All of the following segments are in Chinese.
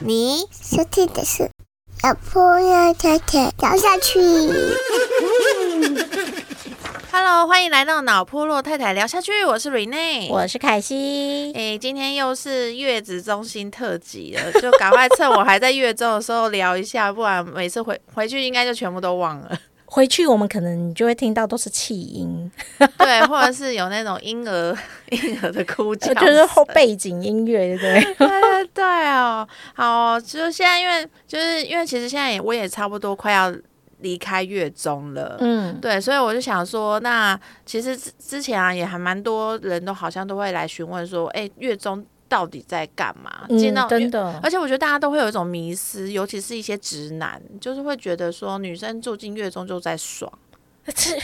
你收听的是小朋友太太聊下去。Hello，欢迎来到脑破落太太聊下去，我是 Rene，我是凯西。哎、今天又是月子中心特辑了，就赶快趁我还在月中的时候聊一下，不然每次回回去应该就全部都忘了。回去我们可能你就会听到都是气音，对，或者是有那种婴儿 婴儿的哭叫，就是后背景音乐，对不对？对对对哦，好，就现在因为就是因为其实现在也我也差不多快要离开月中了，嗯，对，所以我就想说，那其实之之前啊，也还蛮多人都好像都会来询问说，哎、月中到底在干嘛？见到嗯，真的，而且我觉得大家都会有一种迷失，尤其是一些直男，就是会觉得说女生住进月中就在爽，这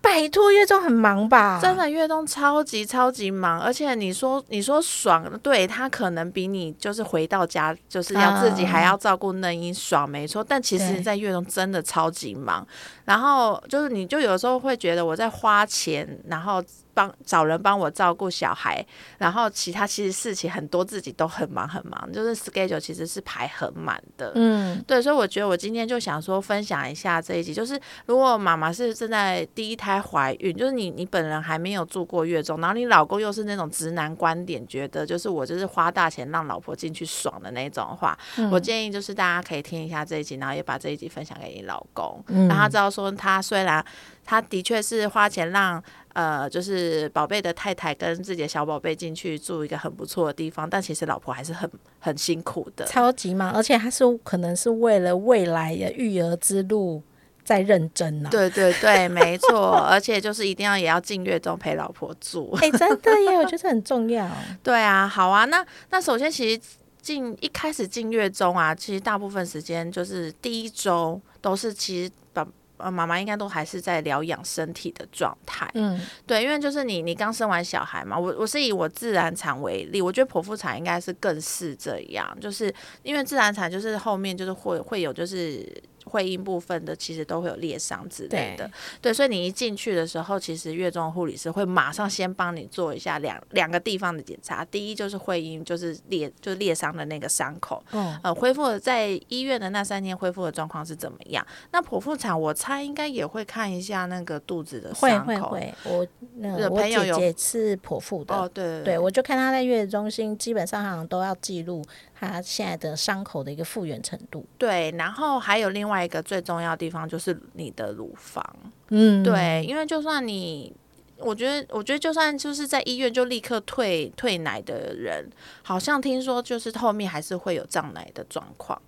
拜托月中很忙吧？真的月中超级超级忙，而且你说你说爽，对他可能比你就是回到家就是要自己还要照顾嫩婴爽，没错。但其实你在月中真的超级忙，然后就是你就有时候会觉得我在花钱，然后帮找人帮我照顾小孩，然后其他其实事情很多自己都很忙很忙，就是 schedule 其实是排很满的。嗯，对，所以我觉得我今天就想说分享一下这一集，就是如果妈妈是正在第一胎怀孕，就是你你本人还没有住过月中，然后你老公又是那种直男观点，觉得就是我就是花大钱让老婆进去爽的那种话，我建议就是大家可以听一下这一集，然后也把这一集分享给你老公，让他知道说他虽然他的确是花钱让。呃，就是宝贝的太太跟自己的小宝贝进去住一个很不错的地方，但其实老婆还是很很辛苦的。超级忙，而且他是可能是为了未来的育儿之路在认真呢、啊。对对对，没错，而且就是一定要也要进月中陪老婆住。哎、真的耶，我觉得很重要。对啊，好啊，那那首先其实进一开始进月中啊，其实大部分时间就是第一周都是其实爸呃妈妈应该都还是在疗养身体的状态。嗯，对，因为就是你你刚生完小孩嘛，我我是以我自然产为例，我觉得剖腹产应该是更是这样，就是因为自然产就是后面就是会会有就是。会阴部分的其实都会有裂伤之类的，对，所以你一进去的时候，其实月中护理师会马上先帮你做一下两两个地方的检查。第一就是会阴，就是裂就是裂伤的那个伤口，嗯，呃，恢复了在医院的那三天恢复的状况是怎么样？那剖腹产我猜应该也会看一下那个肚子的会伤口，会会，我那个我朋友有姐姐是剖腹的，哦，对对对，我就看她在月子中心，基本上好像都要记录她现在的伤口的一个复原程度。对，然后还有另外一个最重要的地方就是你的乳房，嗯，对，因为就算你。我觉得，我觉得就算就是在医院就立刻退退奶的人，好像听说就是后面还是会有胀奶的状况。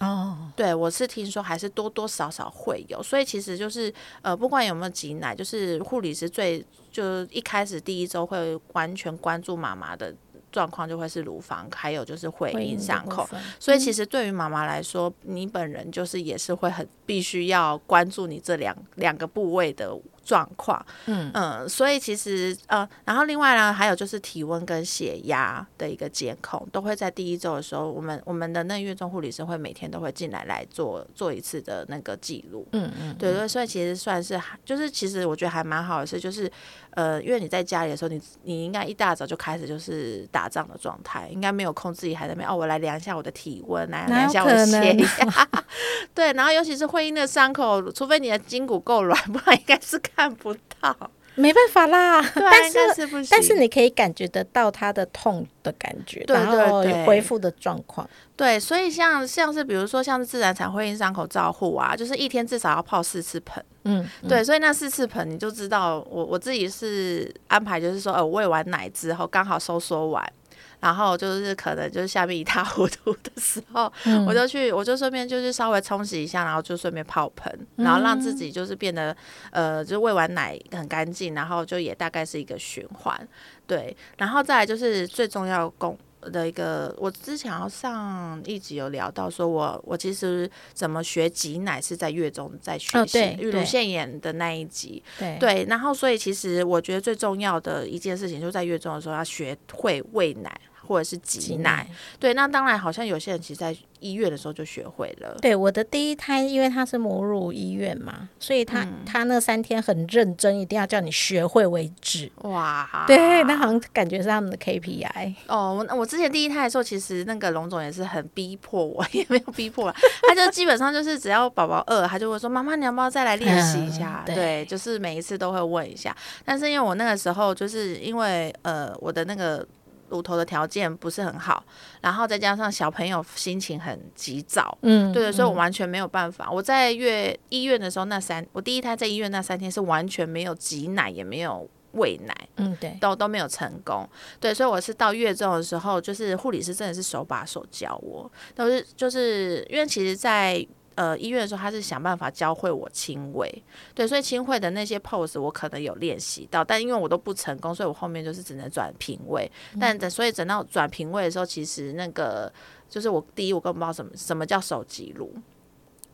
哦，对我是听说还是多多少少会有，所以其实就是呃，不管有没有挤奶，就是护理师最就一开始第一周会完全关注妈妈的状况，就会是乳房，还有就是会阴会阴的伤口。所以其实对于妈妈来说，你本人就是也是会很必须要关注你这两两个部位的状况。嗯嗯，所以其实呃，然后另外呢，还有就是体温跟血压的一个监控，都会在第一周的时候，我们我们的那月中护理师会每天都会进来来做做一次的那个记录。嗯嗯，对对，所以其实算是还就是其实我觉得还蛮好的是，就是呃，因为你在家里的时候，你你应该一大早就开始就是打仗的状态，应该没有空自己还在那边哦，我来量一下我的体温，来量一下我的血压。对，然后尤其是会阴的伤口，除非你的筋骨够软，不然应该是看不到。没办法啦。但是是。但是你可以感觉得到他的痛的感觉，对对对恢复的状况。对，所以像像是比如说像是自然产会阴伤口照护啊，就是一天至少要泡四次盆。嗯，对，所以那四次盆你就知道，我我自己是安排，就是说，呃，喂完奶之后刚好收缩完，然后就是可能就是下面一塌糊涂的时候，嗯。我就去，我就顺便就是稍微冲洗一下，然后就顺便泡盆，然后让自己就是变得呃，就是喂完奶很干净，然后就也大概是一个循环，对，然后再来就是最重要的功。的一个，我之前好像上一集有聊到，说我我其实怎么学挤奶是在月中在学哦习，乳腺炎的那一集，对。对，然后所以其实我觉得最重要的一件事情，就在月中的时候要学会喂奶。或者是挤奶。对，那当然好像有些人其实在医院的时候就学会了。对，我的第一胎，因为他是母乳医院嘛，所以他、他那三天很认真，一定要叫你学会为止。哇，对，那好像感觉是他们的 KPI。哦，我我之前第一胎的时候，其实那个龙总也是很逼迫我，也没有逼迫啦，他就基本上就是只要宝宝饿，他就会说妈妈，你要不要再来练习一下？对，就是每一次都会问一下。但是因为我那个时候就是因为呃我的那个乳头的条件不是很好，然后再加上小朋友心情很急躁，嗯，对，所以我完全没有办法。我在月医院的时候，那三我第一胎在医院那三天是完全没有挤奶，也没有喂奶。嗯，对，都都没有成功，对，所以我是到月中的时候，就是护理师真的是手把手教我，都是就是因为其实在，呃医院的时候，他是想办法教会我轻微，对，所以亲喂的那些 pose 我可能有练习到，但因为我都不成功，所以我后面就是只能转平位，但等所以等到转平位的时候，其实那个就是我第一我根本不知道什么什么叫手机录。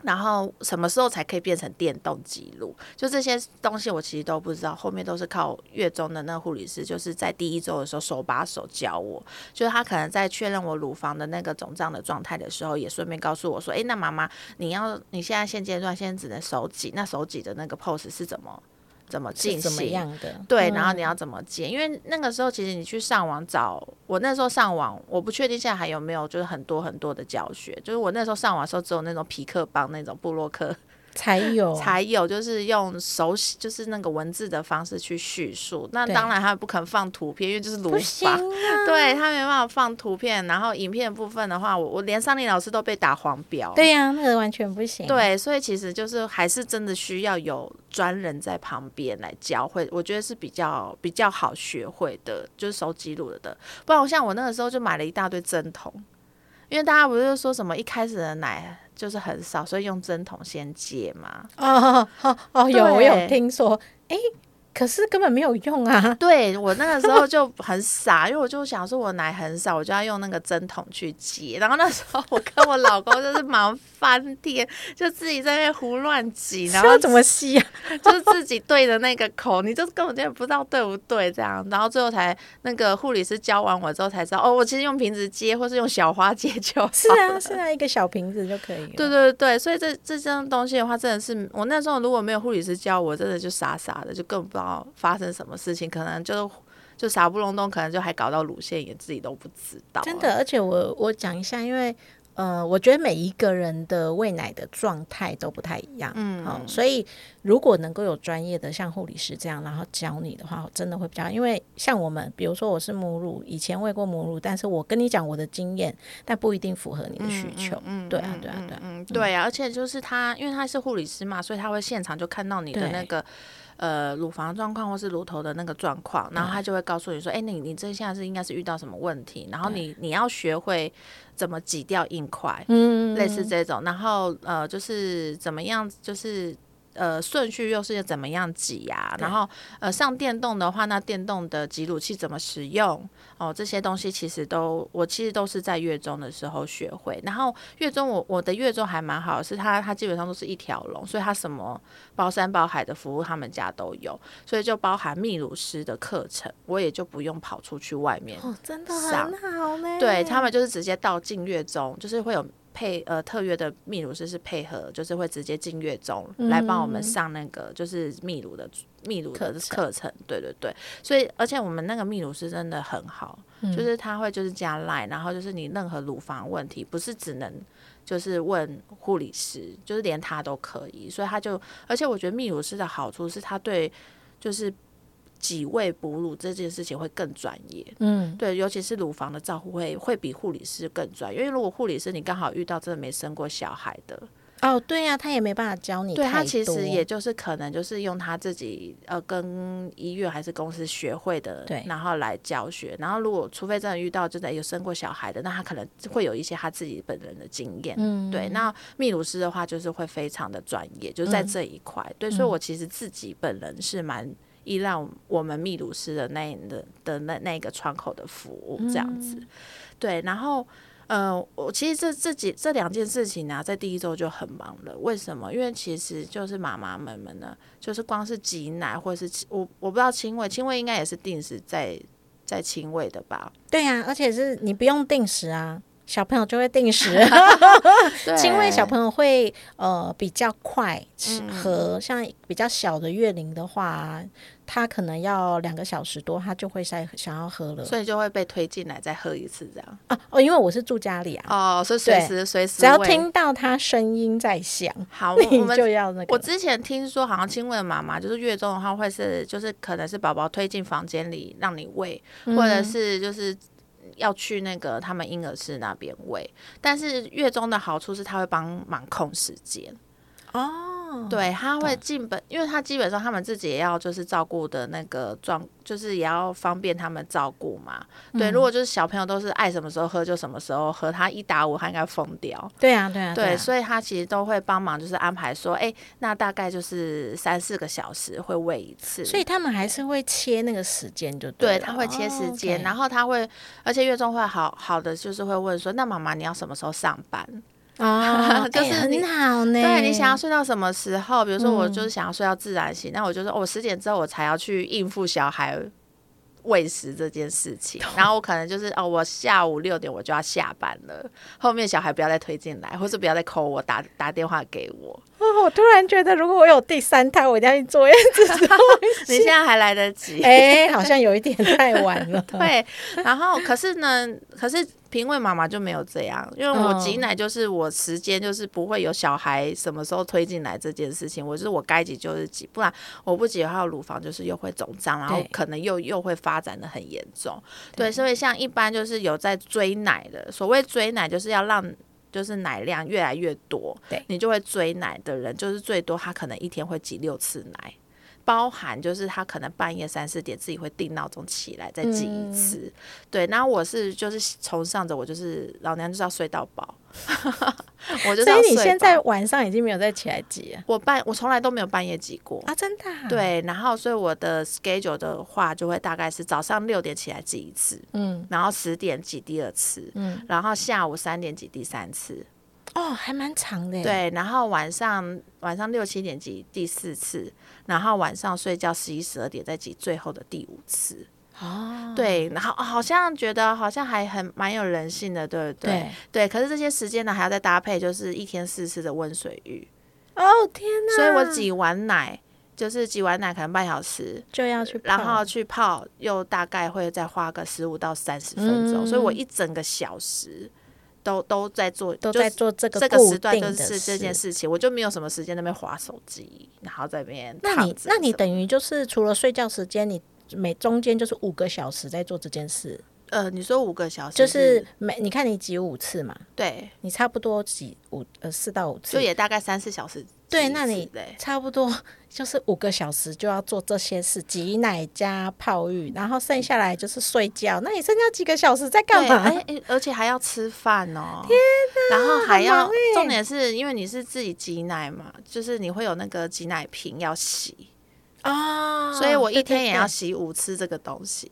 然后什么时候才可以变成电动记录？就这些东西我其实都不知道，后面都是靠月中的那个护理师，就是在第一周的时候手把手教我，就是他可能在确认我乳房的那个肿胀的状态的时候，也顺便告诉我说：“诶，那妈妈，你要你现在现阶段现在只能手挤，那手挤的那个 pose 是怎么怎么进行怎么行？样的？对，嗯然后你要怎么接？因为那个时候其实你去上网找，我那时候上网，我不确定现在还有没有，就是很多很多的教学。就是我那时候上网的时候，只有那种皮克帮那种部落客才有才有，就是用手写，就是那个文字的方式去叙述。那当然他不肯放图片，因为就是鲁法。啊。对他没办法放图片，然后影片部分的话，我我连上林老师都被打黄标。对呀、那个完全不行。，对，所以其实就是还是真的需要有专人在旁边来教会，我觉得是比较比较好学会的，就是手机录的。不然我像我那个时候就买了一大堆针筒，因为大家不是说什么一开始的奶就是很少，所以用针筒先接嘛。哦哦哦，有我有听说，哎，可是根本没有用啊。对我那个时候就很傻，因为我就想说我奶很少，我就要用那个针筒去挤。然后那时候我跟我老公就是忙翻天，就自己在那边胡乱挤，然后要怎么吸啊？就是自己对着那个口，你就根本就不知道对不对这样，然后最后才那个护理师教完我之后才知道，哦，我其实用瓶子接或是用小花接就好。是啊，是啊，一个小瓶子就可以了。对对对，所以这这些东西的话，真的是我那时候如果没有护理师教我，真的就傻傻的，就更不知道发生什么事情，可能就就傻不隆咚，可能就还搞到乳腺炎，自己都不知道。真的，而且我我讲一下，因为呃，我觉得每一个人的喂奶的状态都不太一样，嗯、所以如果能够有专业的像护理师这样，然后教你的话，真的会比较。因为像我们，比如说我是母乳，以前喂过母乳，但是我跟你讲我的经验，但不一定符合你的需求。嗯，对啊，对啊，对啊。嗯，对啊，而且就是他，因为他是护理师嘛，所以他会现场就看到你的那个呃乳房状况或是乳头的那个状况，然后他就会告诉你说，哎、你你这下是应该是遇到什么问题，然后你你要学会怎么挤掉硬块，嗯，类似这种，然后呃就是怎么样，就是。呃，顺序又是怎么样挤呀、然后呃，上电动的话，那电动的挤乳器怎么使用？哦，这些东西其实都我其实都是在月中的时候学会。然后月中我我的月中还蛮好的，是它它基本上都是一条龙，所以它什么包山包海的服务他们家都有，所以就包含泌乳师的课程，我也就不用跑出去外面。哦，真的上很好呢。对他们就是直接到进月中，就是会有。配呃特约的泌乳师是配合，就是会直接进月中、来帮我们上那个就是泌乳的泌乳的课程课程，对对对，所以而且我们那个泌乳师真的很好，就是他会就是加 line，然后就是你任何乳房问题，不是只能就是问护理师，就是连他都可以，所以他就而且我觉得泌乳师的好处是他对就是挤喂哺乳这件事情会更专业，嗯，对，尤其是乳房的照顾会会比护理师更专业，因为如果护理师你刚好遇到真的没生过小孩的，哦，对呀、他也没办法教你对他其实也就是可能就是用他自己呃跟医院还是公司学会的，对然后来教学。然后如果除非真的遇到真的有生过小孩的，那他可能会有一些他自己本人的经验。嗯，对，那泌乳师的话就是会非常的专业，就是在这一块。对，所以我其实自己本人是蛮依赖我们泌乳师的那的的那那个窗口的服务这样子。对，然后呃，我其实这这几这两件事情呢、在第一周就很忙了。为什么？因为其实就是妈妈们们呢，就是光是挤奶或者是我我不知道亲喂，亲喂应该也是定时在在亲喂的吧？对呀、而且是你不用定时啊，小朋友就会定时。对亲喂小朋友会呃比较快吃嗯喝，像比较小的月龄的话，他可能要两个小时多，他就会在想要喝了所以就会被推进来再喝一次这样。啊哦，因为我是住家里啊，哦，所以随时随时只要听到他声音在响，好，我们就要那个。我之前听说，好像亲喂的妈妈就是月中的话，会是就是可能是宝宝推进房间里让你喂，嗯或者是就是要去那个他们婴儿室那边喂。但是月中的好处是，他会帮忙控时间。哦，对，他会进本，因为他基本上他们自己也要就是照顾的那个状，就是也要方便他们照顾嘛。对，如果就是小朋友都是爱什么时候喝就什么时候喝，他一打五他应该疯掉。对啊，对啊，对，啊所以他其实都会帮忙，就是安排说，哎、那大概就是三四个小时会喂一次。所以他们还是会切那个时间，就对，他会切时间，然后后他会，而且月中会好好的，就是会问说，那妈妈你要什么时候上班？哦，就是哎你很好呢。对你想要睡到什么时候？比如说我嗯就是想要睡到自然醒，那我就说，哦，我十点之后我才要去应付小孩喂食这件事情，然后我可能就是哦，我下午六点我就要下班了，后面小孩不要再推进来，或是不要再 call 我打打电话给我。哦，我突然觉得，如果我有第三胎，我一定要去坐月子中 你现在还来得及。哎，好像有一点太晚了。对，然后可是呢，可是平喂妈妈就没有这样，因为我嗯挤奶就是我时间就是不会有小孩什么时候推进来这件事情，我就是我该挤就是挤，不然我不挤的话，乳房就是又会肿胀，然后可能又又会发展的很严重。对，所以像一般就是有在追奶的，所谓追奶就是要让。就是奶量越来越多，对你就会追奶的人，就是最多他可能一天会挤六次奶，包含就是他可能半夜三四点自己会定闹钟起来再挤嗯一次，对。那我是就是崇尚着我就是老娘就是要睡到饱，我就是所以你现在晚上已经没有再起来挤了我半我从来都没有半夜挤过。啊？真的、啊？，对，然后所以我的 schedule 的话，就会大概是早上六点起来挤一次，嗯然后十点挤第二次，嗯，然后下午三点挤第三次，哦，还蛮长的。对，然后晚上晚上六七点挤第四次，然后晚上睡觉十一十二点再挤最后的第五次。哦，对，然后哦好像觉得好像还很蛮有人性的，对不对？对，对，可是这些时间呢，还要再搭配就是一天四次的温水浴，哦天哪！所以我挤完奶就是挤完奶可能半小时，就要去泡，然后去泡，又大概会再花个十五到三十分钟，所以我嗯一整个小时都都在做，都在做这个这个时段就是这件事。情，我就没有什么时间那边划手机，然后在那边那你那你等于就是除了睡觉时间，你每中间就是五个小时在做这件事，呃，你说五个小时就是每你看你挤五次嘛，对，你差不多挤五呃四到五次就，也大概三四小时对，那你差不多就是五个小时就要做这些事，挤奶加泡浴，然后剩下来就是睡觉。那你剩下几个小时在干，嘛？而且还要吃饭哦。天哪！然后还要重点是因为你是自己挤奶嘛，就是你会有那个挤奶瓶要洗，哦，所以我一天也要洗五次这个东西，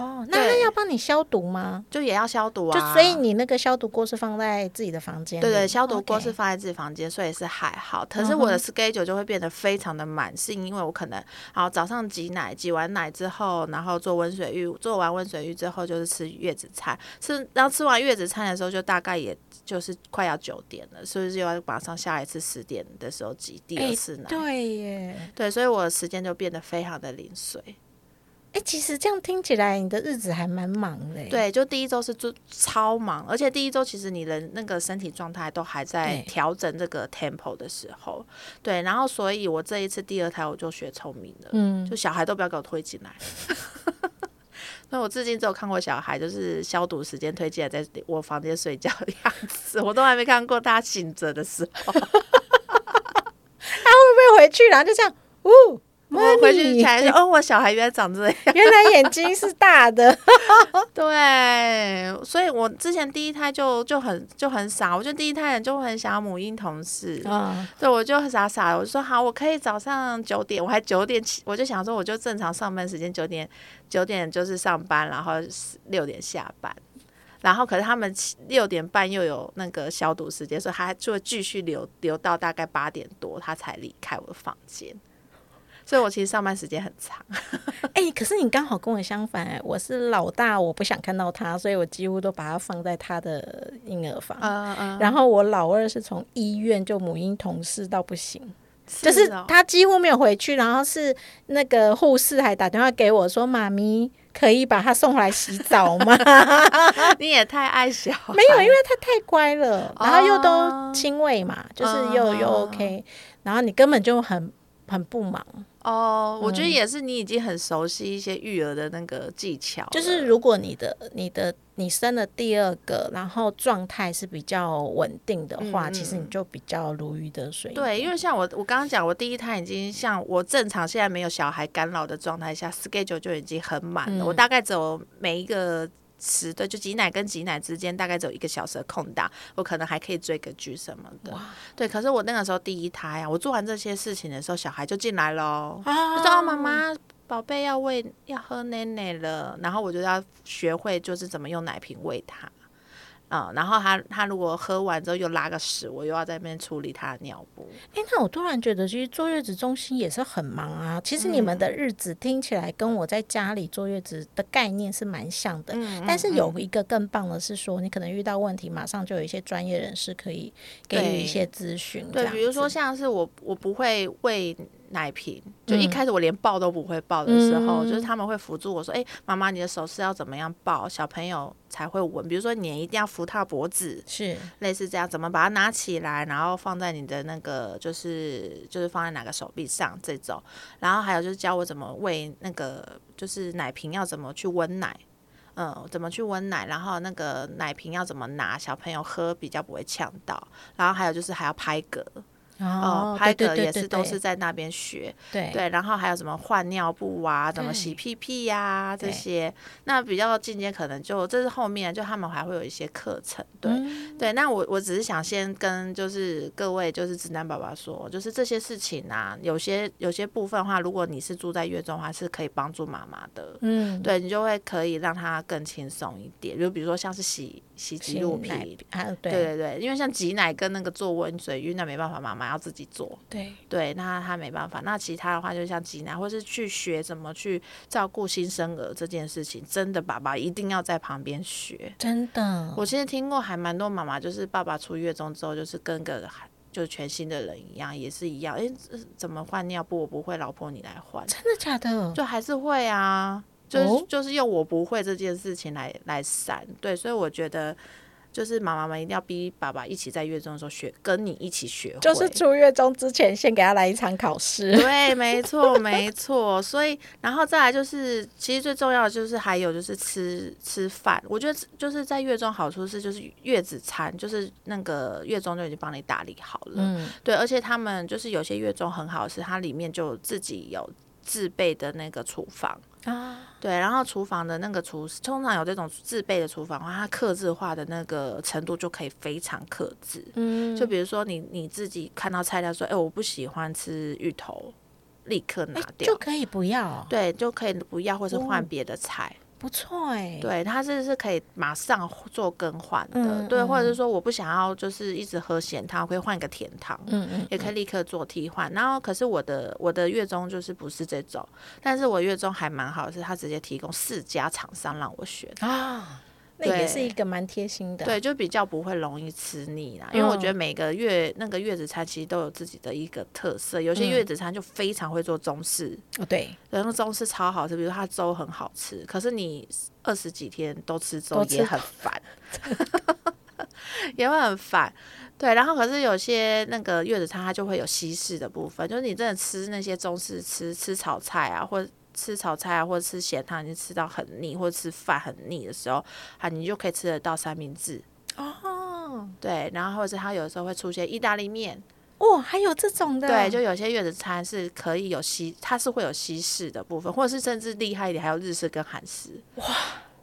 哦，那他对要帮你消毒吗？就也要消毒啊就啊。所以你那个消毒锅是放在自己的房间里，对对，消毒锅是放在自己房间，所以是还好。可是我的 schedule 就会变得非常的满，是因为我可能好早上挤奶，挤完奶之后，然后做温水浴，做完温水浴之后就是吃月子餐，吃然后吃完月子餐的时候，就大概也就是快要九点了，所以就要马上下一次十点的时候挤第二哎次奶。对耶，对，所以我的时间就变得非常的零碎。哎，其实这样听起来你的日子还蛮忙的耶。对，就第一周是做超忙，而且第一周其实你的那个身体状态都还在调整这个 tempo 的时候，对，然后所以我这一次第二胎我就学聪明了，嗯，就小孩都不要给我推进来。那我至今只有看过小孩就是消毒时间推进来在我房间睡觉的样子，我都还没看过他醒着的时候。他会不会回去然后就这样，呜，我回去才说，哦，我小孩原来长这样。原来眼睛是大的，对，所以我之前第一胎就就很就很傻，我觉得第一胎人就会很想要母婴同事，啊，对我就傻傻的，我就说好，我可以早上九点，我还九点起，我就想说我就正常上班时间九点九点就是上班，然后六点下班。然后，可是他们七六点半又有那个消毒时间，所以他就会继续留留到大概八点多，他才离开我的房间。所以我其实上班时间很长。哎、可是你刚好跟我相反、哎，我是老大，我不想看到他，所以我几乎都把他放在他的婴儿房。嗯嗯，然后我老二是从医院就母婴同事到不行，就是哦他几乎没有回去，然后是那个护士还打电话给我说：“妈咪，可以把他送回来洗澡吗？” 你也太爱小孩，没有，因为他太乖了，然后又都哦亲喂嘛，就是又又哦 OK，然后你根本就很很不忙。哦，我嗯觉得也是，你已经很熟悉一些育儿的那个技巧了，就是如果你的你的你生了第二个，然后状态是比较稳定的话，其实你就比较如鱼得水。对，因为像我我刚刚讲，我第一胎已经像我正常现在没有小孩干扰的状态下，schedule 就已经很满了。嗯我大概只有每一个时段，就挤奶跟挤奶之间大概只有一个小时的空档，我可能还可以追个剧什么的。对，可是我那个时候第一胎啊，我做完这些事情的时候，小孩就进来喽，啊就说哦妈妈。宝贝要喂要喝奶奶了，然后我就要学会就是怎么用奶瓶喂他，嗯，然后他他如果喝完之后又拉个屎，我又要在那边处理他的尿布。哎、那我突然觉得，其实坐月子中心也是很忙啊。其实你们嗯的日子听起来跟我在家里坐月子的概念是蛮像的，嗯但是有一个更棒的是说，你可能遇到问题，马上就有一些专业人士可以给予一些咨询。这对，比如说像是我我不会喂奶瓶，就一嗯开始我连抱都不会抱的时候，嗯。就是他们会扶住我说，哎、妈妈你的手是要怎么样抱，小朋友才会稳。比如说你一定要扶他脖子，是。类似这样，怎么把它拿起来，然后放在你的那个就是就是放在哪个手臂上这种，然后还有就是教我怎么喂那个就是奶瓶要怎么去温奶。嗯，怎么去温奶，然后那个奶瓶要怎么拿，小朋友喝比较不会呛到，然后还有就是还要拍嗝，哦，拍嗝也是都是在那边学，对。对，然后还有什么换尿布啊，怎么洗屁屁呀、这些，那比较进阶可能就这是后面就他们还会有一些课程，对、嗯。对。那我我只是想先跟就是各位就是直男爸爸说，就是这些事情啊，有些有些部分的话，如果你是住在月中的话，是可以帮助妈妈的。嗯，对你就会可以让她更轻松一点，就比如说像是洗洗洗挤乳奶瓶，啊，对对对对，因为像挤奶跟那个做温水浴，那没办法，妈妈要自己做。对对，那他没办法。那其他的话，就像挤奶，或是去学怎么去照顾新生儿这件事情，真的爸爸一定要在旁边学。真的，我其实听过还蛮多妈妈，就是爸爸出月中之后，就是跟个还就全新的人一样，也是一样。诶，这怎么换尿布？我不会，老婆你来换，真的假的？就还是会啊。就是、哦就是用我不会这件事情来来闪，对，所以我觉得就是妈妈们一定要逼爸爸一起在月中的时候学，跟你一起学会，就是出月中之前，先给他来一场考试。对，没错，没错。所以，然后再来就是，其实最重要的就是还有就是吃吃饭。我觉得就是在月中好处是，就是月子餐，就是那个月中就已经帮你打理好了。嗯，对，而且他们就是有些月中很好的是，它里面就自己有自备的那个厨房。啊，对，然后厨房的那个厨师，通常有这种自备的厨房的话，它克制化的那个程度就可以非常克制。嗯，就比如说你你自己看到菜单说，哎、我不喜欢吃芋头，立刻拿掉，就可以不要，对，就可以不要或是换哦。别的菜。不错哎，对，它是是可以马上做更换的，嗯对，或者嗯。是说我不想要就是一直喝咸汤，可以换一个甜汤。嗯嗯，也可以立刻做替换，然后可是我的我的月中就是不是这种，但是我月中还蛮好的，是他直接提供四家厂商让我选，啊，那也是一个蛮贴心的，对，就比较不会容易吃腻啦。因为我觉得嗯。每个月那个月子餐其实都有自己的一个特色，有些嗯。月子餐就非常会做中式，哦对，然后中式超好吃，比如它粥很好吃，可是你二十几天都吃粥也很烦，也会很烦。对，然后可是有些那个月子餐它就会有西式的部分，就是你真的吃那些中式吃吃炒菜啊，或者吃炒菜啊，或者吃咸汤，已经吃到很腻，或者吃饭很腻的时候，啊，你就可以吃得到三明治。哦，对，然后或者是它有时候会出现意大利面，哦，还有这种的，对，就有些月子餐是可以有西，它是会有西式的部分，或者是甚至厉害一点，还有日式跟韩式。哇，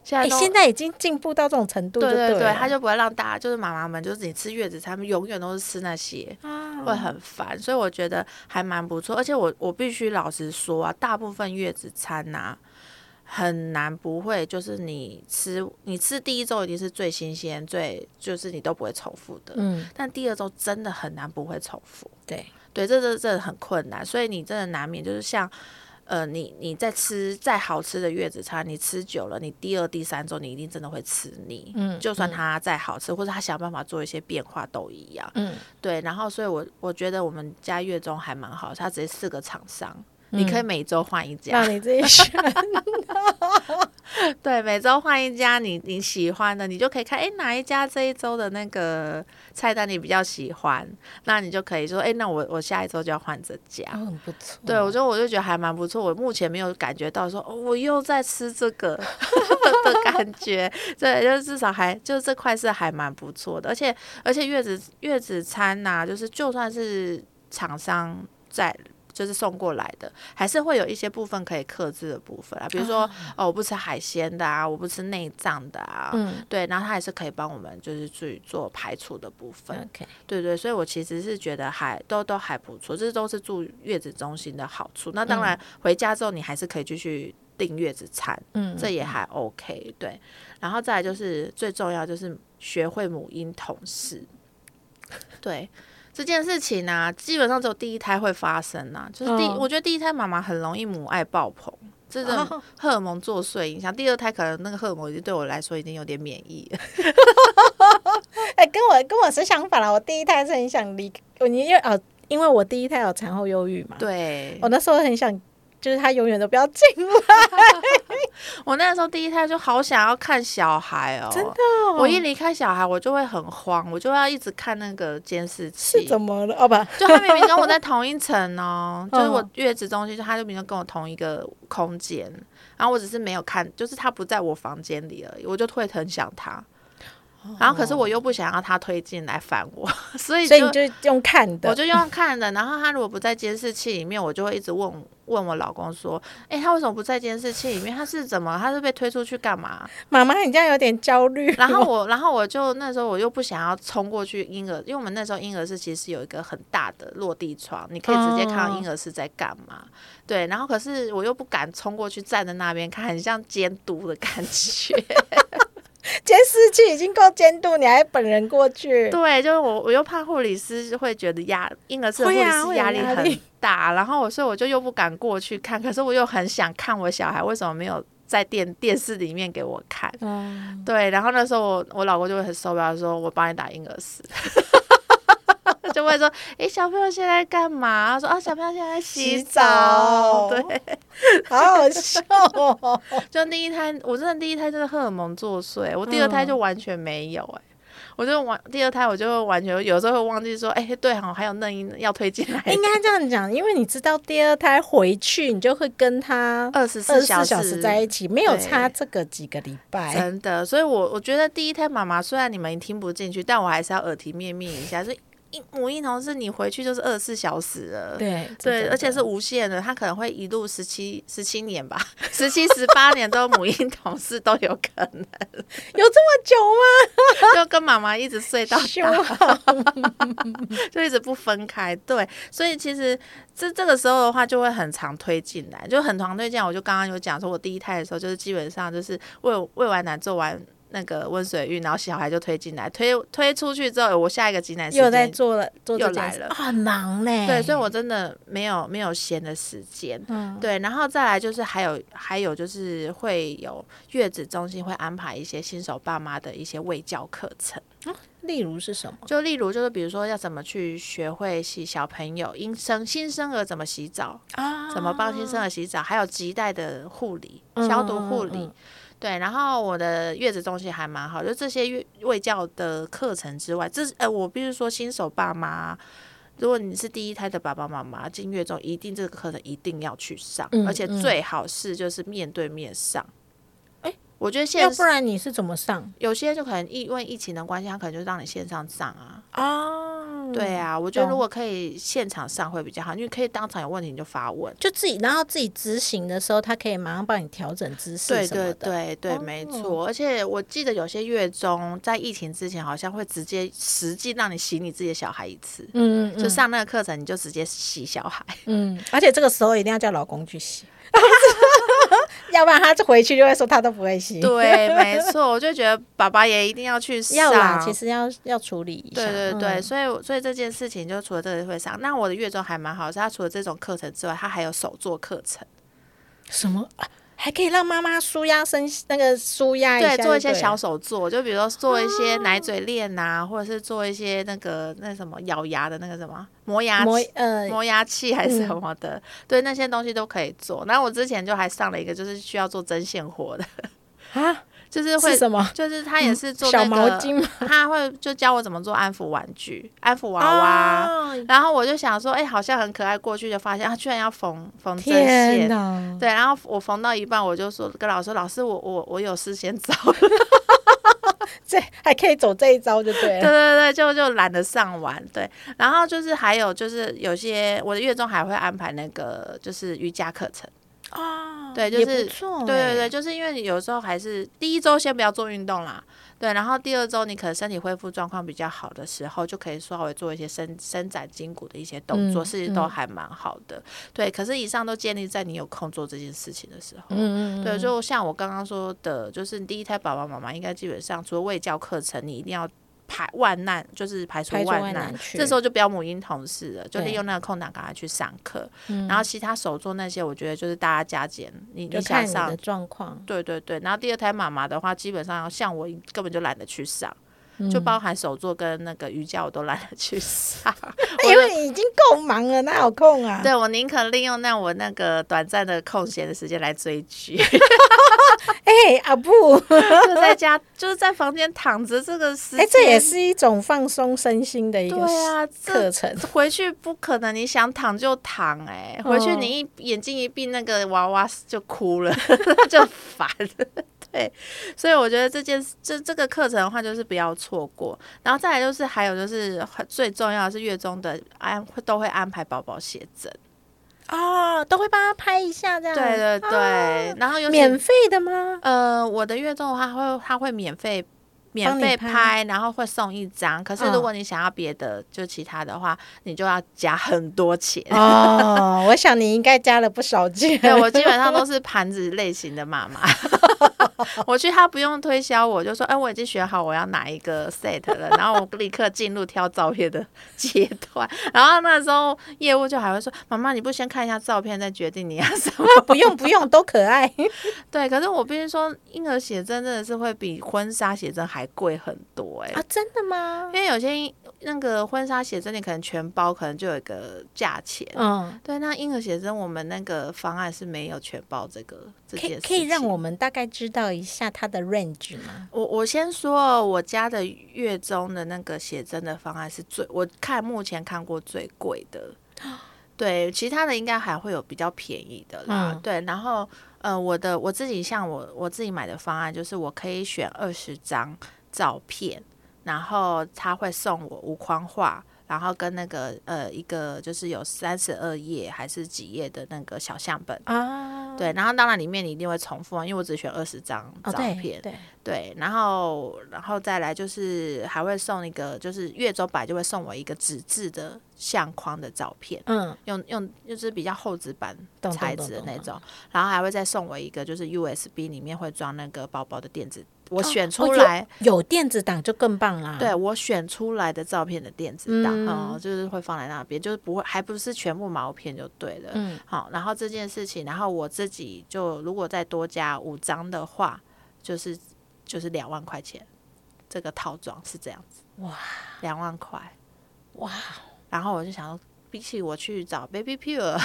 现在哎，都、现在已经进步到这种程度，对对对，对，他就不会让大家就是妈妈们，就是你吃月子餐，永远都是吃那些，啊会很烦。所以我觉得还蛮不错，而且我我必须老实说啊，大部分月子餐呐、很难不会，就是你吃你吃第一周一定是最新鲜、最就是你都不会重复的，嗯，但第二周真的很难不会重复。对，对，这这这很困难，所以你真的难免就是像。呃，你你在吃再好吃的月子餐，你吃久了，你第二、第三周你一定真的会吃腻。嗯就算它再好吃，或者他想办法做一些变化都一样。嗯，对，然后所以我我觉得我们家月中还蛮好，它只是四个厂商，你可以每周换一家。让你自己选。对，每周换一家你你喜欢的，你就可以看，哎，哪一家这一周的那个菜单你比较喜欢，那你就可以说，哎，那我我下一周就要换这家。哦很不错。对，我觉得我就觉得还蛮不错。我目前没有感觉到说，哦，我又在吃这个 的感觉。对，就是至少还就是这块是还蛮不错的，而且而且月子月子餐呐、就是就算是厂商在。就是送过来的，还是会有一些部分可以克制的部分啊，比如说、哦，我不吃海鲜的啊，我不吃内脏的啊，嗯对，然后它还是可以帮我们就是去做排除的部分。，OK，对对，所以我其实是觉得还都都还不错，这都是住月子中心的好处。那当然回家之后你还是可以继续订月子餐，嗯，这也还 OK。对，然后再来就是最重要就是学会母婴同事。对这件事情呢、基本上只有第一胎会发生啊，就是第、嗯我觉得第一胎妈妈很容易母爱爆棚。这种哦荷尔蒙作祟影响，第二胎可能那个荷尔蒙已经对我来说已经有点免疫了。哎、跟我跟我是相反啦。我第一胎是很想离，我因为哦，因为我第一胎有产后忧郁嘛，对，我那时候很想，就是他永远都不要进来，我那时候第一胎就好想要看小孩哦，真的、我一离开小孩，我就会很慌，我就要一直看那个监视是器。怎么了？哦不，就他明明跟我在同一层哦，就是我嗯月子中心，就他就明明跟我同一个空间，然后我只是没有看，就是他不在我房间里而已，我就会很想他。然后可是我又不想要他推进来烦我，所以所以你就用看的，我就用看的，然后他如果不在监视器里面，我就会一直问问我老公说：“哎、他为什么不在监视器里面？他是怎么？他是被推出去干嘛？”妈妈，你这样有点焦虑。然后我，然后我就那时候我又不想要冲过去婴儿，因为我们那时候婴儿室其实有一个很大的落地窗，你可以直接看到婴儿室在干嘛。对，然后可是我又不敢冲过去站在那边看，很像监督的感觉。监视器已经够监督，你还本人过去，对，就是我，我又怕护理师会觉得压婴儿室的护理师压力很大，然后我所以我就又不敢过去看，可是我又很想看我小孩为什么没有在电电视里面给我看。嗯，对，然后那时候我我老公就会很受不了，说我帮你打婴儿室，就会说，诶，小朋友现在干嘛？他说啊，小朋友现在在洗洗澡。对，好好笑哦。就第一胎，我真的第一胎真的荷尔蒙作祟，我第二胎嗯。就完全没有哎、我就完第二胎我就完全有时候会忘记说，哎、对哈，还有嫩婴要推进来，应该这样讲，因为你知道第二胎回去，你就会跟他二十四小十四小时在一起，没有差这个几个礼拜。真的，所以我我觉得第一胎妈妈虽然你们听不进去，但我还是要耳提面命一下，所以一母婴同事你回去就是二十四小时了。对对，而且是无限的，他可能会一路十七十七年吧，十七十八年都母婴同事都有可能，有这么久吗？就跟妈妈一直睡到就一直不分开。对，所以其实这这个时候的话，就会很常推进来，就很常推进来。我就刚刚有讲说，我第一胎的时候，就是基本上就是喂喂完奶做完。那个温水浴，然后小孩就推进来，推推出去之后，我下一个挤奶时又在做了，做又来了很忙嘞。对，所以我真的没有没有闲的时间。嗯对，然后再来就是还有还有就是会有月子中心会安排一些新手爸妈的一些卫教课程，例如是什么？就例如就是比如说要怎么去学会洗小朋友新生新生儿怎么洗澡，啊怎么帮新生儿洗澡，还有脐带的护理、嗯消毒护理。嗯嗯对，然后我的月子中心还蛮好，就这些月卫教的课程之外，这是呃，我必须说新手爸妈，如果你是第一胎的爸爸妈妈，进月中一定这个课程一定要去上，嗯而且嗯最好是就是面对面上。诶我觉得现要在不然你是怎么上有些就可能因为疫情的关系，他可能就让你线上上啊。哦？对，啊，我觉得如果可以现场上会比较好，因为可以当场有问题你就发问。就自己，然后自己执行的时候，他可以马上帮你调整姿势对对什么的。对对，哦没错。而且我记得有些月中在疫情之前，好像会直接实际让你洗你自己的小孩一次，嗯，嗯，就上那个课程你就直接洗小孩。嗯，而且这个时候一定要叫老公去洗，要不然他回去就会说他都不会洗。对，没错，我就觉得爸爸也一定要去上。要啦，其实要要处理一对下。对对，嗯所以所以这件事情就除了这个会上，那我的月中还蛮好，是他除了这种课程之外，他还有手作课程，什么啊还可以让妈妈舒压身那个舒压一下对，做一些小手作，就比如说做一些奶嘴链呐、或者是做一些那个那什么咬牙的那个什么磨牙磨器。呃磨牙器还是什么的，对那些东西都可以做。然后我之前就还上了一个，就是需要做针线活的，啊就是会是什么就是他也是做小那个，毛巾吗？他会就教我怎么做安抚玩具、安抚娃娃。哦然后我就想说，哎、好像很可爱。过去就发现他居然要缝缝针天线，对。然后我缝到一半，我就说跟老师说，老师，我我我有事先走了。这还可以走这一招就对对。对对，就就懒得上完。对，然后就是还有就是有些我的月中还会安排那个就是瑜伽课程。哦对就是对对对，欸，就是因为你有时候还是第一周先不要做运动啦，对，然后第二周你可能身体恢复状况比较好的时候，就可以稍微做一些伸伸展筋骨的一些动作，嗯其实都嗯还蛮好的。对，可是以上都建立在你有空做这件事情的时候。嗯嗯，对，就像我刚刚说的，就是第一胎宝宝妈妈应该基本上除了喂教课程，你一定要排万难，就是排除万难。这时候就不要母婴同事了，就利用那个空档赶快去上课。嗯然后其他手做那些，我觉得就是大家加减，你就你想上对对对，然后第二胎妈妈的话，基本上像我根本就懒得去上，嗯就包含手作跟那个瑜伽我都懒得去上。因为你已经够忙了，哪有空啊？对我宁可利用那我那个短暂的空闲的时间来追剧，哎，阿布，就在家就是在房间躺着这个时间。哎，这也是一种放松身心的一个对啊，这课程。回去不可能，你想躺就躺、哎，回去哦你一眼睛一闭，那个娃娃就哭了，就烦。对，所以我觉得这件这这个课程的话，就是不要错过。然后再来就是还有就是很最重要的是月中的安都会安排宝宝写真，哦，都会帮他拍一下这样。对对对，然后有免费的吗？呃，我的月中的话会他会免费。免费拍拍，然后会送一张。可是如嗯果你想要别的，就其他的话，你就要加很多钱。哦，我想你应该加了不少钱。对我基本上都 是盘子类型的妈妈。我去，他不用推销我，就说：“哎，我已经选好我要哪一个 set 了。”然后我立刻进入挑照片的阶段。然后那时候业务就还会说：“妈妈，你不先看一下照片再决定你要什么 不用不用，都可爱。”对，可是我必须说，婴儿写真真的是会比婚纱写真还贵很多哎、啊，真的吗？因为有些那个婚纱写真你可能全包，可能就有一个价钱。嗯，对，那婴儿写真我们那个方案是没有全包这个这可以件事情。可以让我们大概知道一下它的 range 吗？我我先说，我家的月中的那个写真的方案是最，我看目前看过最贵的。对，其他的应该还会有比较便宜的啦。嗯对，然后呃，我的我自己像我我自己买的方案，就是我可以选二十张照片，然后他会送我无框画。然后跟那个呃一个就是有三十二页还是几页的那个小相本，啊，对，然后当然里面你一定会重复啊，因为我只选二十张哦，照片，对。对，对，然后然后再来就是还会送一个，就是月周版就会送我一个纸质的相框的照片，嗯，用用就是比较厚纸板材质的那种，然后还会再送我一个就是 USB 里面会装那个包包的电子，我选出来，有电子档就更棒啦。对我选出来的照片的电子档，嗯哦、就是会放在那边，就是不会还不是全部毛片就对了，嗯，好，然后这件事情，然后我自己就如果再多加五张的话，就是就是两万块钱，这个套装是这样子，哇两万块。哇，然后我就想说，比起我去找 Baby Pure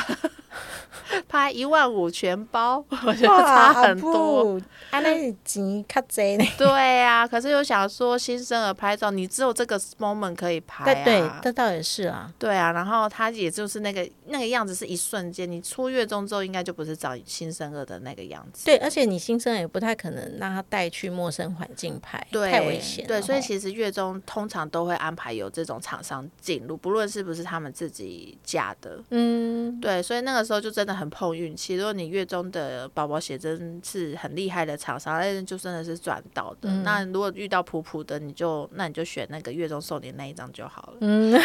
拍一万五全包，我觉得差很多。多。啊，那是钱较济呢。对呀、可是又想说新生儿拍照，你只有这个 moment 可以拍对对啊，。这倒也是啊。对啊，然后他也就是那个那个样子是一瞬间，你出月中之后应该就不是找新生儿的那个样子。对，而且你新生儿也不太可能让他带去陌生环境拍，对，太危险。对，所以其实月中通常都会安排有这种厂商进入，不论是不是他们自己架的。嗯，对，所以那个时候就真的很碰运气。如果你月中的宝宝写真是很厉害的厂商，那就真的是赚到的。那如果遇到普普的，你就那你就选那个月中送你那一张就好了。嗯，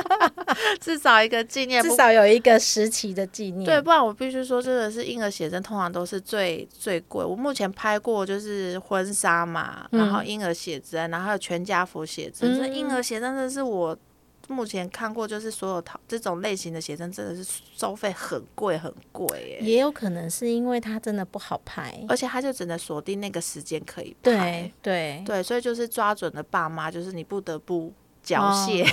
至少一个纪念，至少有一个时期的纪念。对，不然我必须说，真的是婴儿写真通常都是最最贵。我目前拍过就是婚纱嘛，然后婴儿写真，然后还有全家福写真。这婴儿写真真的是我。目前看过，就是所有淘这种类型的写真，真的是收费很贵很贵耶。也有可能是因为它真的不好拍，而且它就只能锁定那个时间可以拍。对对对，所以就是抓准了爸妈，就是你不得不。缴械，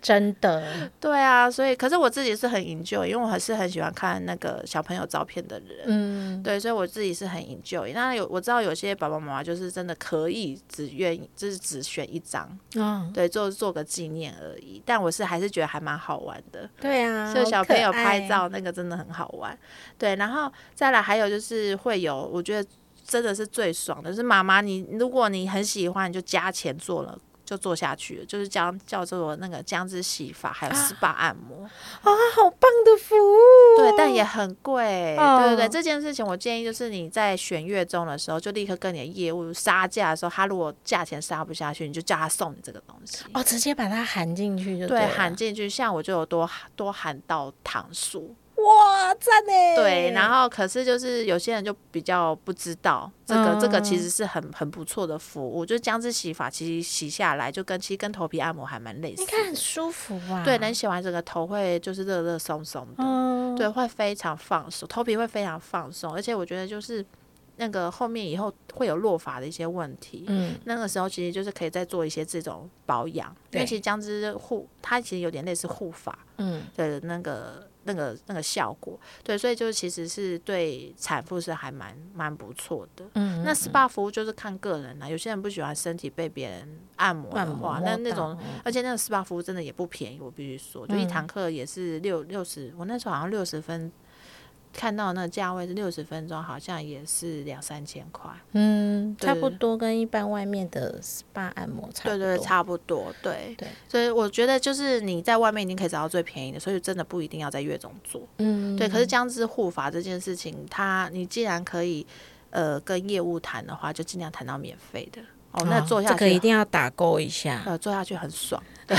真的，对啊，所以可是我自己是很 enjoy，因为我还是很喜欢看那个小朋友照片的人，嗯，对，所以我自己是很 enjoy。那有我知道有些爸爸妈妈就是真的可以只愿意，就是只选一张，嗯，对，做做个纪念而已。但我是还是觉得还蛮好玩的，对啊，就小朋友拍照那个真的很好玩，对。然后再来还有就是会有，我觉得真的是最爽的，是妈妈你如果你很喜欢，你就加钱做了。就做下去了，就是将叫做那个姜汁洗发，还有 SPA 按摩啊，好棒的服务。对，但也很贵。对对对，这件事情我建议就是你在选月中的时候，就立刻跟你的业务杀价的时候，他如果价钱杀不下去，你就叫他送你这个东西。哦，直接把它含进去就对，含进去。像我就有多多含到糖素。哇，赞呢！对，然后可是就是有些人就比较不知道这个，这个其实是很很不错的服务。就姜汁洗发，其实洗下来就跟其实跟头皮按摩还蛮类似。你看很舒服啊。对，能洗完整个头会就是热热松松的，对，会非常放松，头皮会非常放松。而且我觉得就是那个后面以后会有落发的一些问题，嗯，那个时候其实就是可以再做一些这种保养，因为其实姜汁护它其实有点类似护发，嗯的那个。那个那个效果，对，所以就其实是对产妇是还蛮蛮不错的。嗯，那 SPA 服务就是看个人啦，有些人不喜欢身体被别人按摩的话，那那种，而且那个 SPA 服务真的也不便宜，我必须说，就一堂课也是六六十，我那时候好像六十分。看到那价位是六十分钟，好像也是两三千块。嗯，差不多跟一般外面的 SPA 按摩差。对对，差不多。对对，所以我觉得就是你在外面已经可以找到最便宜的，所以真的不一定要在月中做。嗯，对。可是姜汁护发这件事情，它你既然可以呃跟业务谈的话，就尽量谈到免费的。哦，那做下去这个一定要打勾一下。呃，做下去很爽。对，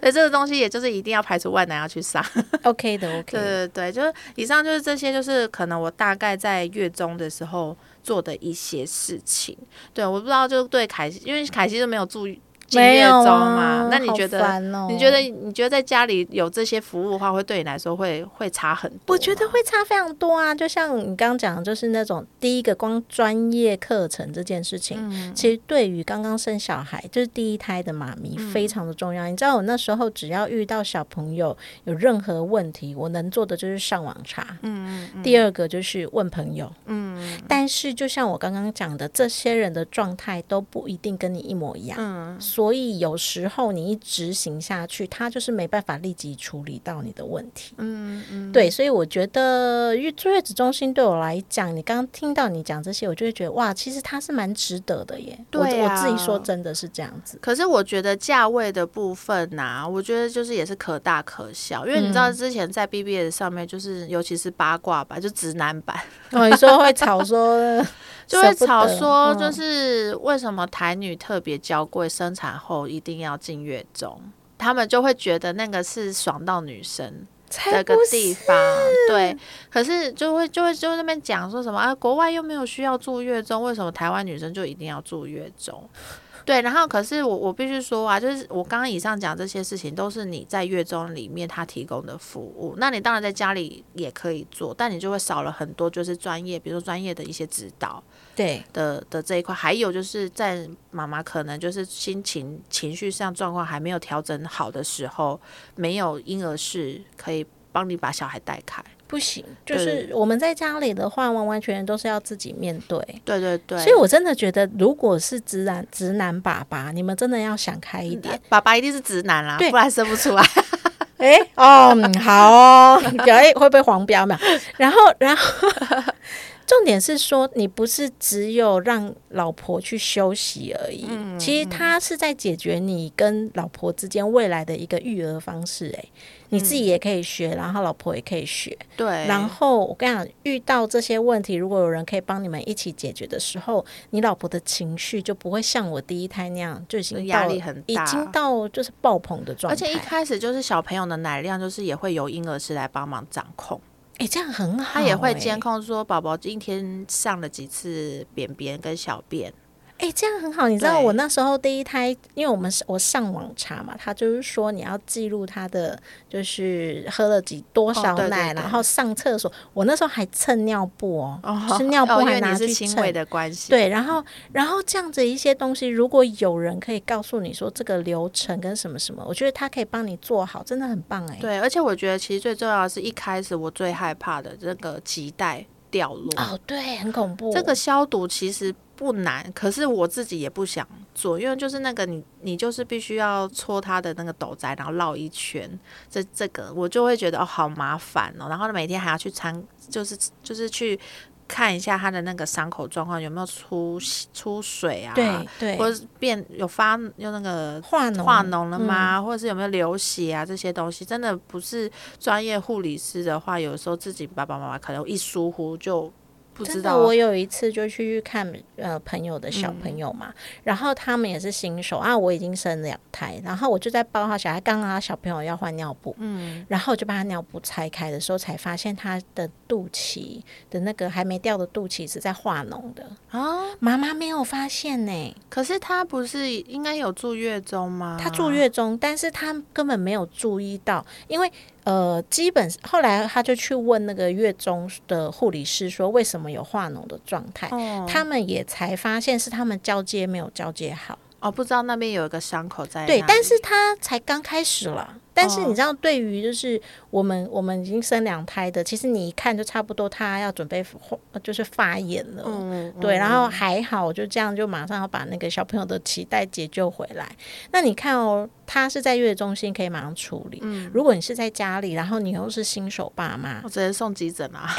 所以这个东西也就是一定要排除万难要去上。OK 的，OK。对对对，就是以上就是这些，就是可能我大概在月中的时候做的一些事情。对，我不知道就对凯西，因为凯西是没有注意。没有吗？那你觉得？你觉得？你觉得在家里有这些服务的话，会对你来说会会差很多？我觉得会差非常多啊！就像你刚刚讲的，就是那种第一个光专业课程这件事情，其实对于刚刚生小孩，就是第一胎的妈咪非常的重要。你知道，我那时候只要遇到小朋友有任何问题，我能做的就是上网查。嗯嗯。第二个就是问朋友。嗯。但是，就像我刚刚讲的，这些人的状态都不一定跟你一模一样。嗯。所以有时候你一执行下去，他就是没办法立即处理到你的问题。嗯嗯，对，所以我觉得月坐月子中心对我来讲，你刚刚听到你讲这些，我就会觉得哇，其实它是蛮值得的耶。对我自己说真的是这样子。可是我觉得价位的部分呐，我觉得就是也是可大可小，因为你知道之前在 BBS 上面，就是尤其是八卦版，就直男版，哦，你说会吵说。就会吵说，就是为什么台女特别娇贵，生产后一定要进月中，他们就会觉得那个是爽到女生这个地方。对，可是就会就会就那边讲说什么啊，国外又没有需要住月中，为什么台湾女生就一定要住月中？对，然后可是我我必须说啊，就是我刚刚以上讲这些事情都是你在月中里面他提供的服务，那你当然在家里也可以做，但你就会少了很多就是专业，比如说专业的一些指导，对的的这一块，还有就是在妈妈可能就是心情情绪上状况还没有调整好的时候，没有婴儿室可以帮你把小孩带开。不行，就是我们在家里的话，完完全全都是要自己面对。对对对，所以我真的觉得，如果是直男直男爸爸，你们真的要想开一点。爸爸一定是直男啦，不然生不出来。哎哦，好哦，表哎会不会黄标嘛？然后然后。重点是说，你不是只有让老婆去休息而已，其实他是在解决你跟老婆之间未来的一个育儿方式。哎，你自己也可以学，然后老婆也可以学。对，然后我跟你讲，遇到这些问题，如果有人可以帮你们一起解决的时候，你老婆的情绪就不会像我第一胎那样，就已经压力很大，已经到就是爆棚的状态。而且一开始就是小朋友的奶量，就是也会由婴儿室来帮忙掌控。哎，这样很好。他也会监控说宝宝今天上了几次便便跟小便。哎，这样很好。你知道我那时候第一胎，因为我们我上网查嘛，他就是说你要记录他的就是喝了几多少奶，然后上厕所。我那时候还蹭尿布哦，是尿布还拿去蹭的关系。对，然后然后这样子一些东西，如果有人可以告诉你说这个流程跟什么什么，我觉得他可以帮你做好，真的很棒哎。对，而且我觉得其实最重要的是一开始我最害怕的这个脐带掉落哦，对，很恐怖。这个消毒其实。不难，可是我自己也不想做，因为就是那个你，你就是必须要搓它的那个斗仔，然后绕一圈，这这个我就会觉得哦，好麻烦哦，然后每天还要去参，就是就是去看一下他的那个伤口状况有没有出出水啊，对对，或者变有发有那个化脓化脓了吗？或者是有没有流血啊？这些东西真的不是专业护理师的话，有时候自己爸爸妈妈可能一疏忽就。真的，我有一次就去看呃朋友的小朋友嘛，然后他们也是新手啊，我已经生两胎，然后我就在抱他小孩，刚刚小朋友要换尿布，嗯，然后我就把他尿布拆开的时候，才发现他的肚脐的那个还没掉的肚脐是在化脓的啊，妈妈没有发现呢，可是他不是应该有住月中吗？他住月中，但是他根本没有注意到，因为。呃，基本后来他就去问那个月中的护理师说，为什么有化脓的状态？他们也才发现是他们交接没有交接好。哦，不知道那边有一个伤口在。对，但是他才刚开始了。但是你知道，对于就是我们我们已经生两胎的，其实你一看就差不多，他要准备就是发炎了。嗯，对。然后还好，就这样就马上要把那个小朋友的脐带解救回来。那你看哦，他是在月中心可以马上处理。嗯，如果你是在家里，然后你又是新手爸妈，我直接送急诊啊。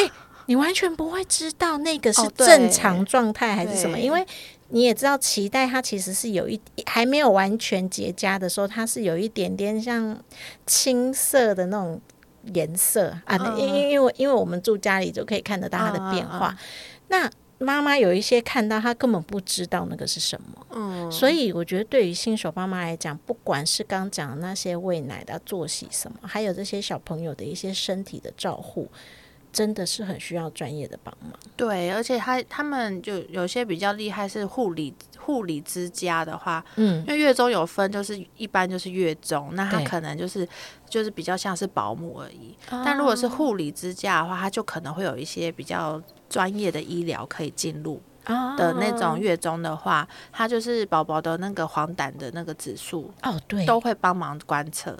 你完全不会知道那个是正常状态还是什么，因为你也知道脐带它其实是有一还没有完全结痂的时候，它是有一点点像青色的那种颜色啊。因因因为因为我们住家里就可以看得到它的变化。那妈妈有一些看到，她根本不知道那个是什么。嗯，所以我觉得对于新手妈妈来讲，不管是刚讲的那些喂奶的作息什么，还有这些小朋友的一些身体的照护。真的是很需要专业的帮忙。对，而且他他们就有些比较厉害，是护理护理之家的话，嗯，因为月中有分，就是一般就是月中，那他可能就是就是比较像是保姆而已。但如果是护理之家的话，他就可能会有一些比较专业的医疗可以进入的那种月中的话，他就是宝宝的那个黄疸的那个指数哦，对，都会帮忙观测。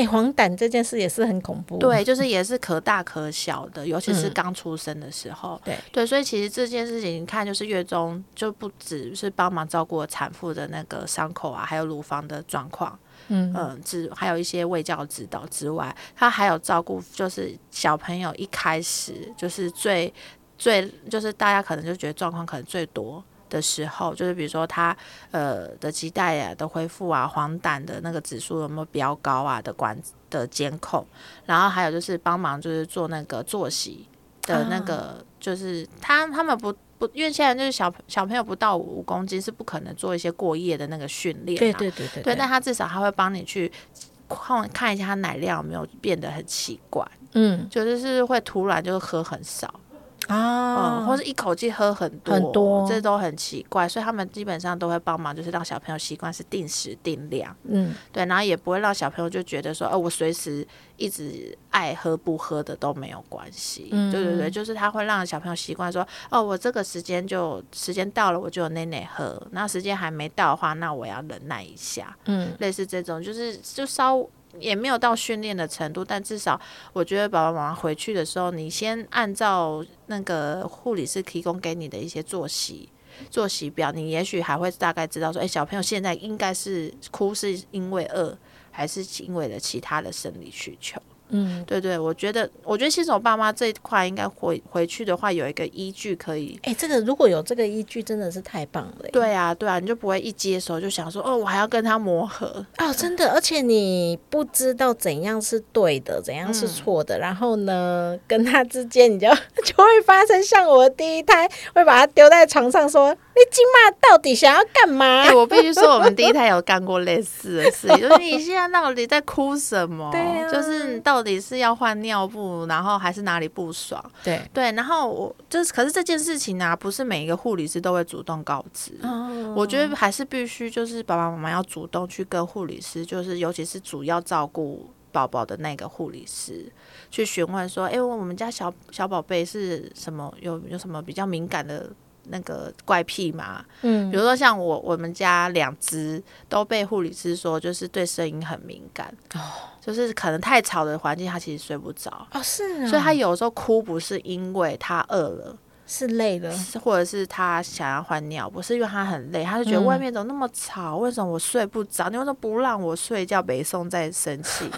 哎，黄疸这件事也是很恐怖。对，就是也是可大可小的，尤其是刚出生的时候。对对，所以其实这件事情，你看，就是月中就不只是帮忙照顾产妇的那个伤口啊，还有乳房的状况，嗯嗯，之还有一些卫教指导之外，他还有照顾，就是小朋友一开始就是最最，就是大家可能就觉得状况可能最多。的时候，就是比如说他呃的脐带啊的恢复啊，黄疸的那个指数有没有飙高啊的管的监控，然后还有就是帮忙就是做那个作息的那个，就是他他们不不，因为现在就是小小朋友不到五公斤是不可能做一些过夜的那个训练，对对对对，对，但他至少他会帮你去看看一下他奶量有没有变得很奇怪，嗯，就是是会突然就喝很少。啊，或者一口气喝很多，很多，这都很奇怪，所以他们基本上都会帮忙，就是让小朋友习惯是定时定量，嗯，对，然后也不会让小朋友就觉得说，哦，我随时一直爱喝不喝的都没有关系，嗯，对对对，就是他会让小朋友习惯说，哦，我这个时间就时间到了，我就有奶奶喝，那时间还没到的话，那我要忍耐一下，嗯，类似这种，就是就稍。也没有到训练的程度，但至少我觉得爸爸妈妈回去的时候，你先按照那个护理师提供给你的一些作息作息表，你也许还会大概知道说，哎，小朋友现在应该是哭是因为饿，还是因为了其他的生理需求。嗯，对对，我觉得，我觉得新手爸妈这一块应该回回去的话，有一个依据可以。哎，这个如果有这个依据，真的是太棒了。对啊，对啊，你就不会一接手就想说，哦，我还要跟他磨合哦，真的，而且你不知道怎样是对的，怎样是错的，然后呢，跟他之间你就 就会发生像我第一胎会把他丢在床上说。你今嘛到底想要干嘛？我必须说，我们第一胎有干过类似的事情，就是你现在到底在哭什么？对，就是你到底是要换尿布，然后还是哪里不爽？对对，然后我就是，可是这件事情呢，不是每一个护理师都会主动告知。哦，我觉得还是必须，就是爸爸妈妈要主动去跟护理师，就是尤其是主要照顾宝宝的那个护理师，去询问说，哎，我们家小小宝贝是什么？有有什么比较敏感的？那个怪癖嘛，嗯，比如说像我，我们家两只都被护理师说，就是对声音很敏感，哦，就是可能太吵的环境，他其实睡不着，哦，是，所以他有时候哭不是因为他饿了，是累了，或者是他想要换尿，不是因为他很累，他就觉得外面怎么那么吵，为什么我睡不着？你为什么不让我睡觉？北宋在生气，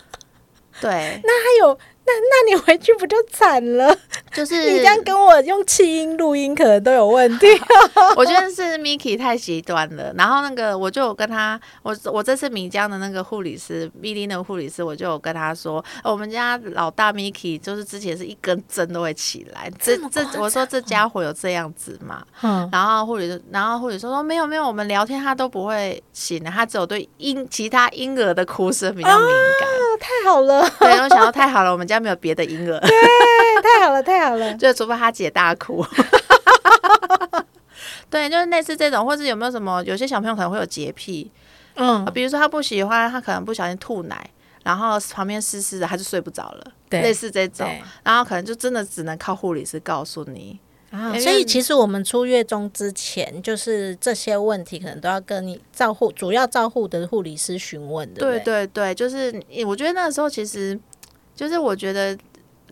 对，那还有。那那你回去不就惨了？就是你这样跟我用气音录音，可能都有问题。我觉得是 Miki 太极端了。然后那个我就有跟他，我我这次米江的那个护理师丽那个护理师，我就有跟他说，我们家老大 Miki 就是之前是一根针都会起来。这这我说这家伙有这样子嘛？嗯。然后护理，然后护理说说没有没有，我们聊天他都不会醒的，他只有对婴其他婴儿的哭声比较敏感。太好了，对，我想到太好了，我们家没有别的婴儿，对，太好了，太好了，就除非他姐大哭，对，就是类似这种，或是有没有什么，有些小朋友可能会有洁癖，嗯，比如说他不喜欢，他可能不小心吐奶，然后旁边湿湿的，他就睡不着了，对，类似这种，然后可能就真的只能靠护理师告诉你。啊，所以其实我们出月中之前，就是这些问题可能都要跟你照护主要照护的护理师询问的。对？对对，就是我觉得那个时候其实就是我觉得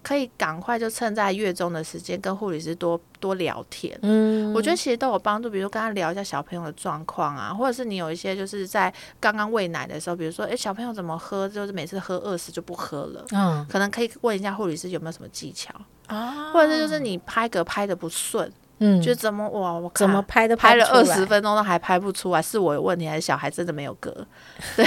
可以赶快就趁在月中的时间跟护理师多多聊天。嗯，我觉得其实都有帮助，比如跟他聊一下小朋友的状况啊，或者是你有一些就是在刚刚喂奶的时候，比如说哎小朋友怎么喝，就是每次喝二十就不喝了。嗯，可能可以问一下护理师有没有什么技巧。啊，或者是就是你拍嗝拍的不顺，嗯，就怎么哇，我怎么拍都拍了二十分钟都还拍不出来，是我有问题还是小孩真的没有嗝？对，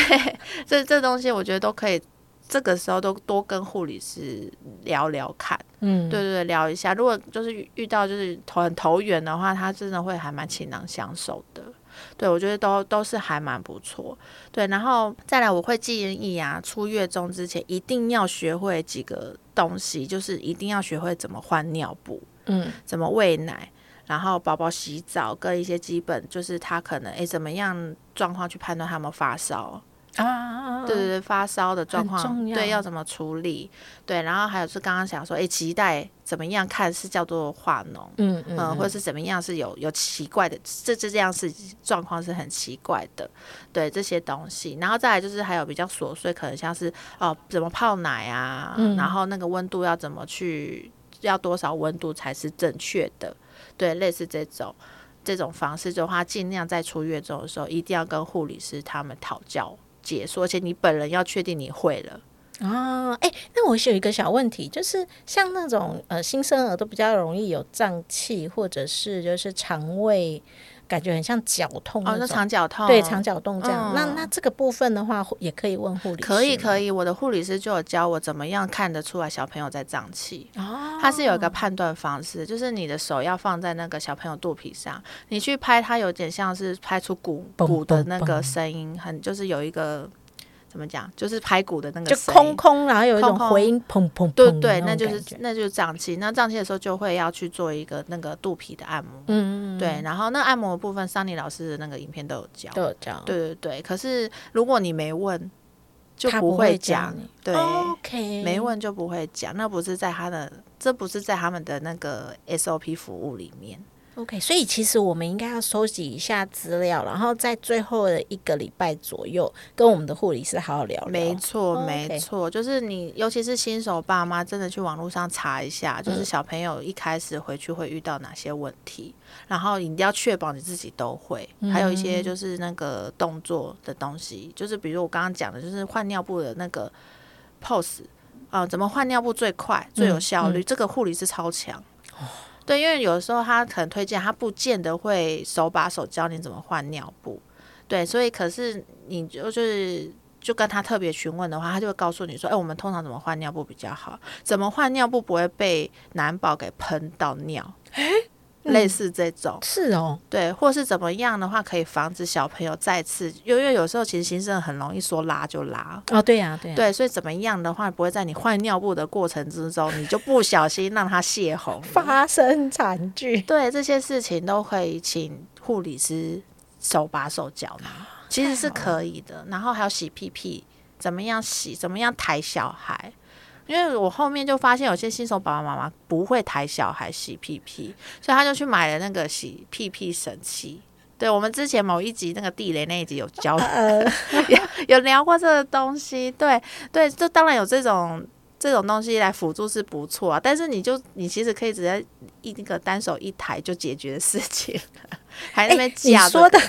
这这东西我觉得都可以，这个时候都多跟护理师聊聊看，嗯，对对对，聊一下。如果就是遇到就是头很投缘的话，他真的会还蛮倾囊相授的。对，我觉得都都是还蛮不错。对，然后再来，我会建议啊，出月中之前一定要学会几个东西，就是一定要学会怎么换尿布，嗯，怎么喂奶，然后宝宝洗澡，跟一些基本，就是他可能诶怎么样状况去判断他们发烧。啊，对对对，发烧的状况，对，要怎么处理？对，然后还有是刚刚想说，哎，脐带怎么样看是叫做化脓，嗯嗯，或者是怎么样是有有奇怪的，这这这样是状况是很奇怪的，对这些东西，然后再来就是还有比较琐碎，可能像是哦，怎么泡奶啊，然后那个温度要怎么去，要多少温度才是正确的？对，类似这种这种方式的话，尽量在出月中的时候，一定要跟护理师他们讨教。解说，而且你本人要确定你会了啊！哎，那我有一个小问题，就是像那种呃新生儿都比较容易有胀气，或者是就是肠胃。感觉很像绞痛哦，那肠绞痛对肠绞痛这样。那那这个部分的话，也可以问护理。可以可以，我的护理师就有教我怎么样看得出来小朋友在胀气。哦，他是有一个判断方式，就是你的手要放在那个小朋友肚皮上，你去拍它，有点像是拍出鼓鼓的那个声音，很就是有一个。怎么讲？就是排骨的那个，就空空，然后有一种回音，砰砰砰。对对，那就是那就是胀气。那胀气的时候就会要去做一个那个肚皮的按摩。嗯嗯。对，然后那按摩的部分，桑尼老师的那个影片都有教，都有教。对对对。可是如果你没问，就不会讲。对，OK。没问就不会讲，那不是在他的，这不是在他们的那个 SOP 服务里面。OK，所以其实我们应该要收集一下资料，然后在最后的一个礼拜左右，跟我们的护理师好好聊聊。没错，没错，就是你，尤其是新手爸妈，真的去网络上查一下，就是小朋友一开始回去会遇到哪些问题，然后你一定要确保你自己都会。还有一些就是那个动作的东西，就是比如我刚刚讲的，就是换尿布的那个 pose。呃，怎么换尿布最快、最有效嗯率？这个护理师超强。对，因为有的时候他可能推荐，他不见得会手把手教你怎么换尿布。对，所以可是你就就是就跟他特别询问的话，他就会告诉你说，哎、我们通常怎么换尿布比较好？怎么换尿布不会被男宝给喷到尿？类似这种，是哦，对，或是怎么样的话，可以防止小朋友再次，因为有时候其实新生儿很容易说拉就拉，哦，对呀、对呀、对，所以怎么样的话，不会在你换尿布的过程之中，你就不小心让他泄洪。发生惨剧。对这些事情都可以请护理师手把手教你，其实是可以的。然后还有洗屁屁，怎么样洗，怎么样抬小孩。因为我后面就发现有些新手爸爸妈妈不会抬小孩洗屁屁，所以他就去买了那个洗屁屁神器。对我们之前某一集那个地雷那一集有教呃，有有聊过这个东西，对对，这当然有这种这种东西来辅助是不错啊，但是你就你其实可以直接一那个单手一抬就解决的事情，还在那边哎你、说的，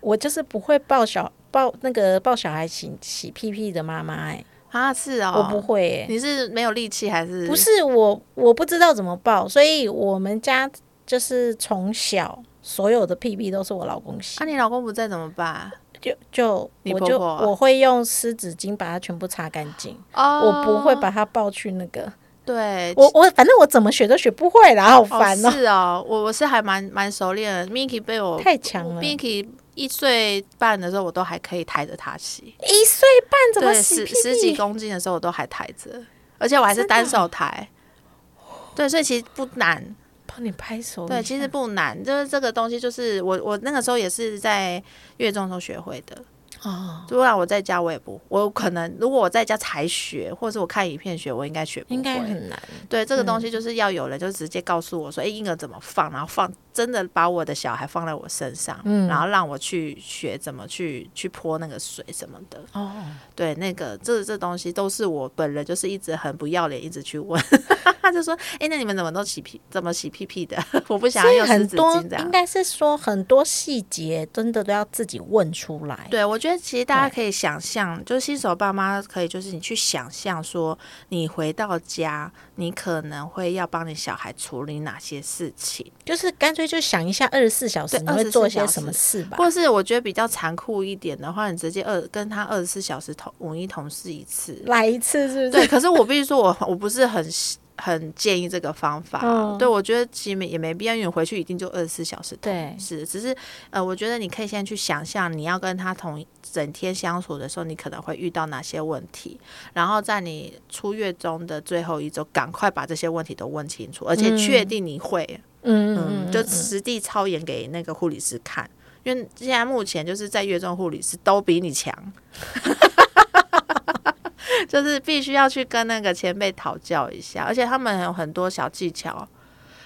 我就是不会抱小抱那个抱小孩洗洗屁屁的妈妈哎、啊？是哦，我不会哎、你是没有力气还是？不？是我我不知道怎么抱，所以我们家就是从小所有的屁屁都是我老公洗。啊，，你老公不在怎么办？就就我就我会用湿纸巾把它全部擦干净，哦。我不会把它抱去那个，对。我我反正我怎么学都学不会啦，好哦烦哦，是哦，我我是还蛮蛮熟练的，Miki 被我太强了，一 Miki 一岁半的时候，我都还可以抬着他洗。一岁半怎么对，洗屁十十几？公斤的时候我都还抬着，而且我还是单手抬。对，所以其实不难。帮你拍手，对，其实不难，就是这个东西，就是我我那个时候也是在月中时候学会的。哦，如果让我在家，我也不，我可能如果我在家才学，或者是我看影片学，我应该学不会。应该很难，对这个东西，就是要有人就直接告诉我说，哎、婴儿怎么放，然后放真的把我的小孩放在我身上，嗯然后让我去学怎么去去泼那个水什么的。哦，对，那个这这东西都是我本人就是一直很不要脸，一直去问，他就说，哎、那你们怎么都洗屁，怎么洗屁屁的？我不想要用湿纸很多巾这样应。该是说很多细节真的都要自己问出来，对，我觉得其实大家可以想象，就是新手爸妈可以，就是你去想象说，你回到家，你可能会要帮你小孩处理哪些事情，就是干脆就想一下二十四小时对你会24小时做些什么事吧。或是我觉得比较残酷一点的话，你直接二跟他二十四小时同五一同事一次。来一次是不是？对，可是我必须说我我不是很很建议这个方法。嗯对，我觉得其实也没必要，因为你回去一定就二十四小时对是。只是呃，我觉得你可以先去想象，你要跟他同整天相处的时候，你可能会遇到哪些问题，然后在你出月中的最后一周，赶快把这些问题都问清楚，而且确定你会。嗯嗯嗯，嗯，就实地操演给那个护理师看，因为现在目前就是在月中护理师都比你强，就是必须要去跟那个前辈讨教一下，而且他们有很多小技巧。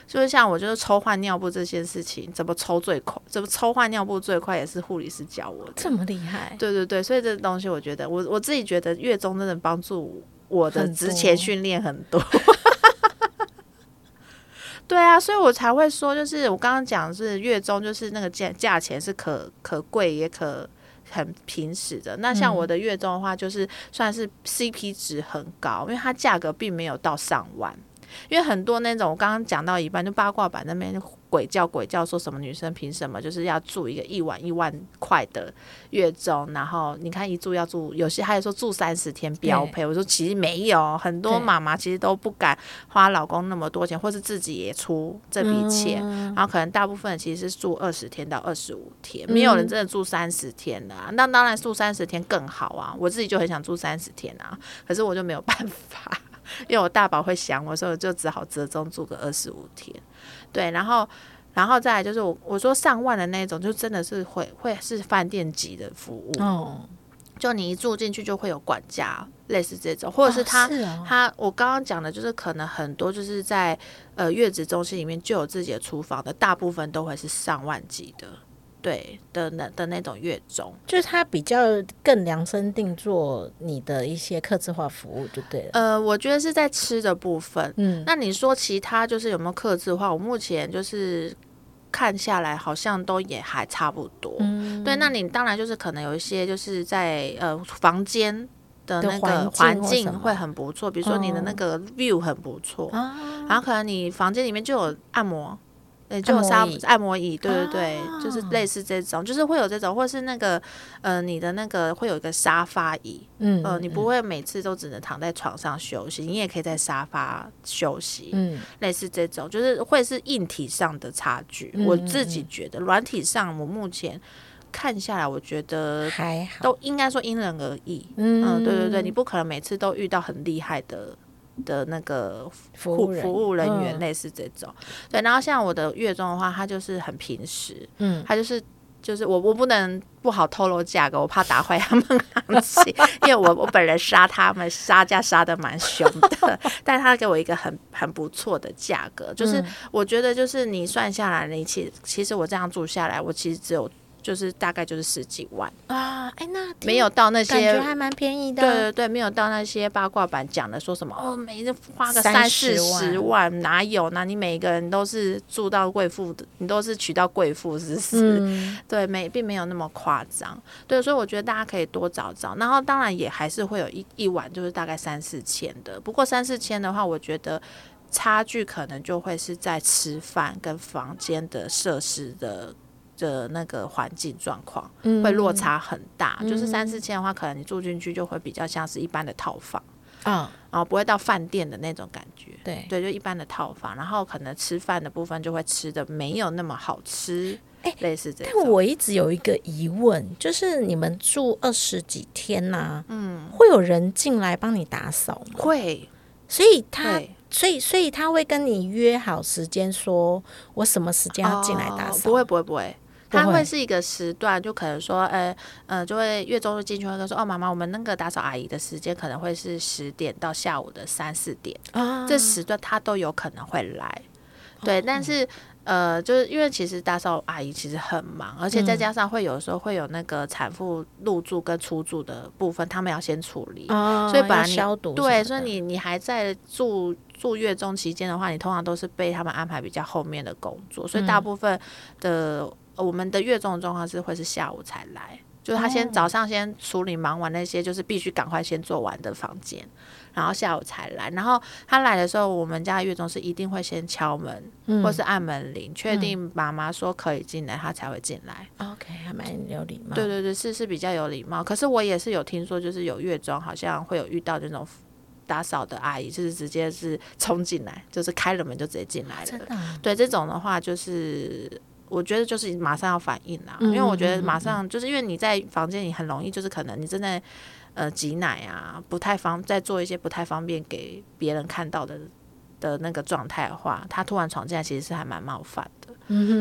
就是像我，就是抽换尿布这件事情，怎么抽最快，怎么抽换尿布最快，也是护理师教我的。这么厉害，对对对，所以这个东西，我觉得我我自己觉得月中真的帮助我的很之前多训练很多。对啊，所以我才会说，就是我刚刚讲是月中，就是那个价价钱是可可贵也可很平时的。那像我的月中的话，就是算是 CP 值很高，因为它价格并没有到上万。因为很多那种我刚刚讲到一半，就八卦版那边鬼叫鬼叫，说什么女生凭什么就是要住一个一晚一万块的月中，然后你看一住要住，有些还有说住三十天标配。我说其实没有，很多妈妈其实都不敢花老公那么多钱，或是自己也出这笔钱，嗯然后可能大部分其实是住二十天到二十五天，没有人真的住三十天的、啊。那当然住三十天更好啊，我自己就很想住三十天啊，可是我就没有办法。因为我大宝会想我，所以我就只好折中住个二十五天。对，然后，然后再来就是我我说上万的那种，就真的是会会是饭店级的服务，哦，就你一住进去就会有管家，类似这种，或者是他、哦是哦他我刚刚讲的就是可能很多就是在呃月子中心里面就有自己的厨房的，大部分都会是上万级的。对的那的那种月中，就是它比较更量身定做你的一些客制化服务就对了。呃，我觉得是在吃的部分，嗯，那你说其他就是有没有克制化？我目前就是看下来，好像都也还差不多。嗯对，那你当然就是可能有一些就是在呃房间的那个环境会很不错，比如说你的那哦个 view 很不错，啊，然后可能你房间里面就有按摩。对，就沙按摩椅对对对，就是啊类似这种，就是会有这种，或是那个，呃，你的那个会有一个沙发椅，嗯呃，你不会每次都只能躺在床上休息，你也可以在沙发休息，嗯类似这种，就是会是硬体上的差距。嗯我自己觉得，软体上我目前看下来，我觉得还好，都应该说因人而异。嗯嗯，对对对，你不可能每次都遇到很厉害的的那个服服务人服务人员，嗯类似这种。对，然后像我的月中的话，它就是很平时，嗯它就是。就是我，我不能不好透露价格，我怕打坏他们行情，因为我我本人杀他们杀价杀的蛮凶的，但他给我一个很很不错的价格，就是嗯我觉得就是你算下来，你其其实我这样住下来，我其实只有就是大概就是十几万，啊，哎，那没有到那感觉些还蛮便宜的，对对对，没有到那些八卦版讲的说什么哦，每人花个三四十万，哪有呢？你每个人都是住到贵妇的，你都是娶到贵妇，是不是？嗯 对，没并没有那么夸张。对，所以我觉得大家可以多找找，然后当然也还是会有一一晚就是大概三四千的，不过三四千的话，我觉得。差距可能就会是在吃饭跟房间的设施的的那个环境状况，嗯会落差很大。就是三四千的话，可能你住进去就会比较像是一般的套房，啊，然后不会到饭店的那种感觉。对，对，就一般的套房，然后可能吃饭的部分就会吃的没有那么好吃，哎类似这样但。我一直有一个疑问，就是你们住二十几天呐、嗯，会有人进来帮你打扫吗？会所以他，所以所以他会跟你约好时间，说我什么时间要进来打扫？哦不会不会不会。不会。它会是一个时段，就可能说，呃呃，就会月中就进去会跟说，哦，妈妈，我们那个打扫阿姨的时间可能会是十点到下午的三四点，啊。这时段她都有可能会来。哦对，但是呃，就是因为其实打扫阿姨其实很忙，而且再加上会有时候会有那个产妇入住跟出住的部分，他们要先处理。哦所以本来消毒对，所以你你还在住住月中期间的话，你通常都是被他们安排比较后面的工作，所以嗯。大部分的、呃我们的月中的状况是会是下午才来。就是他哦先早上先处理忙完那些，就是必须赶快先做完的房间，然后下午才来。然后他来的时候，我们家的月中是一定会先敲门、嗯或是按门铃，确定妈妈说可以进来，他才会进来。OK 还蛮有礼貌。对对对，是是比较有礼貌。可是我也是有听说，就是有月中好像会有遇到那种打扫的阿姨，就是直接是冲进来，就是开了门就直接进来了。真的啊、对这种的话，就是我觉得就是马上要反应啦，嗯因为我觉得马上就是因为你在房间里很容易，就是可能你正在呃挤奶啊，不太方在做一些不太方便给别人看到的的那个状态的话，他突然闯进来，其实是还蛮冒犯的。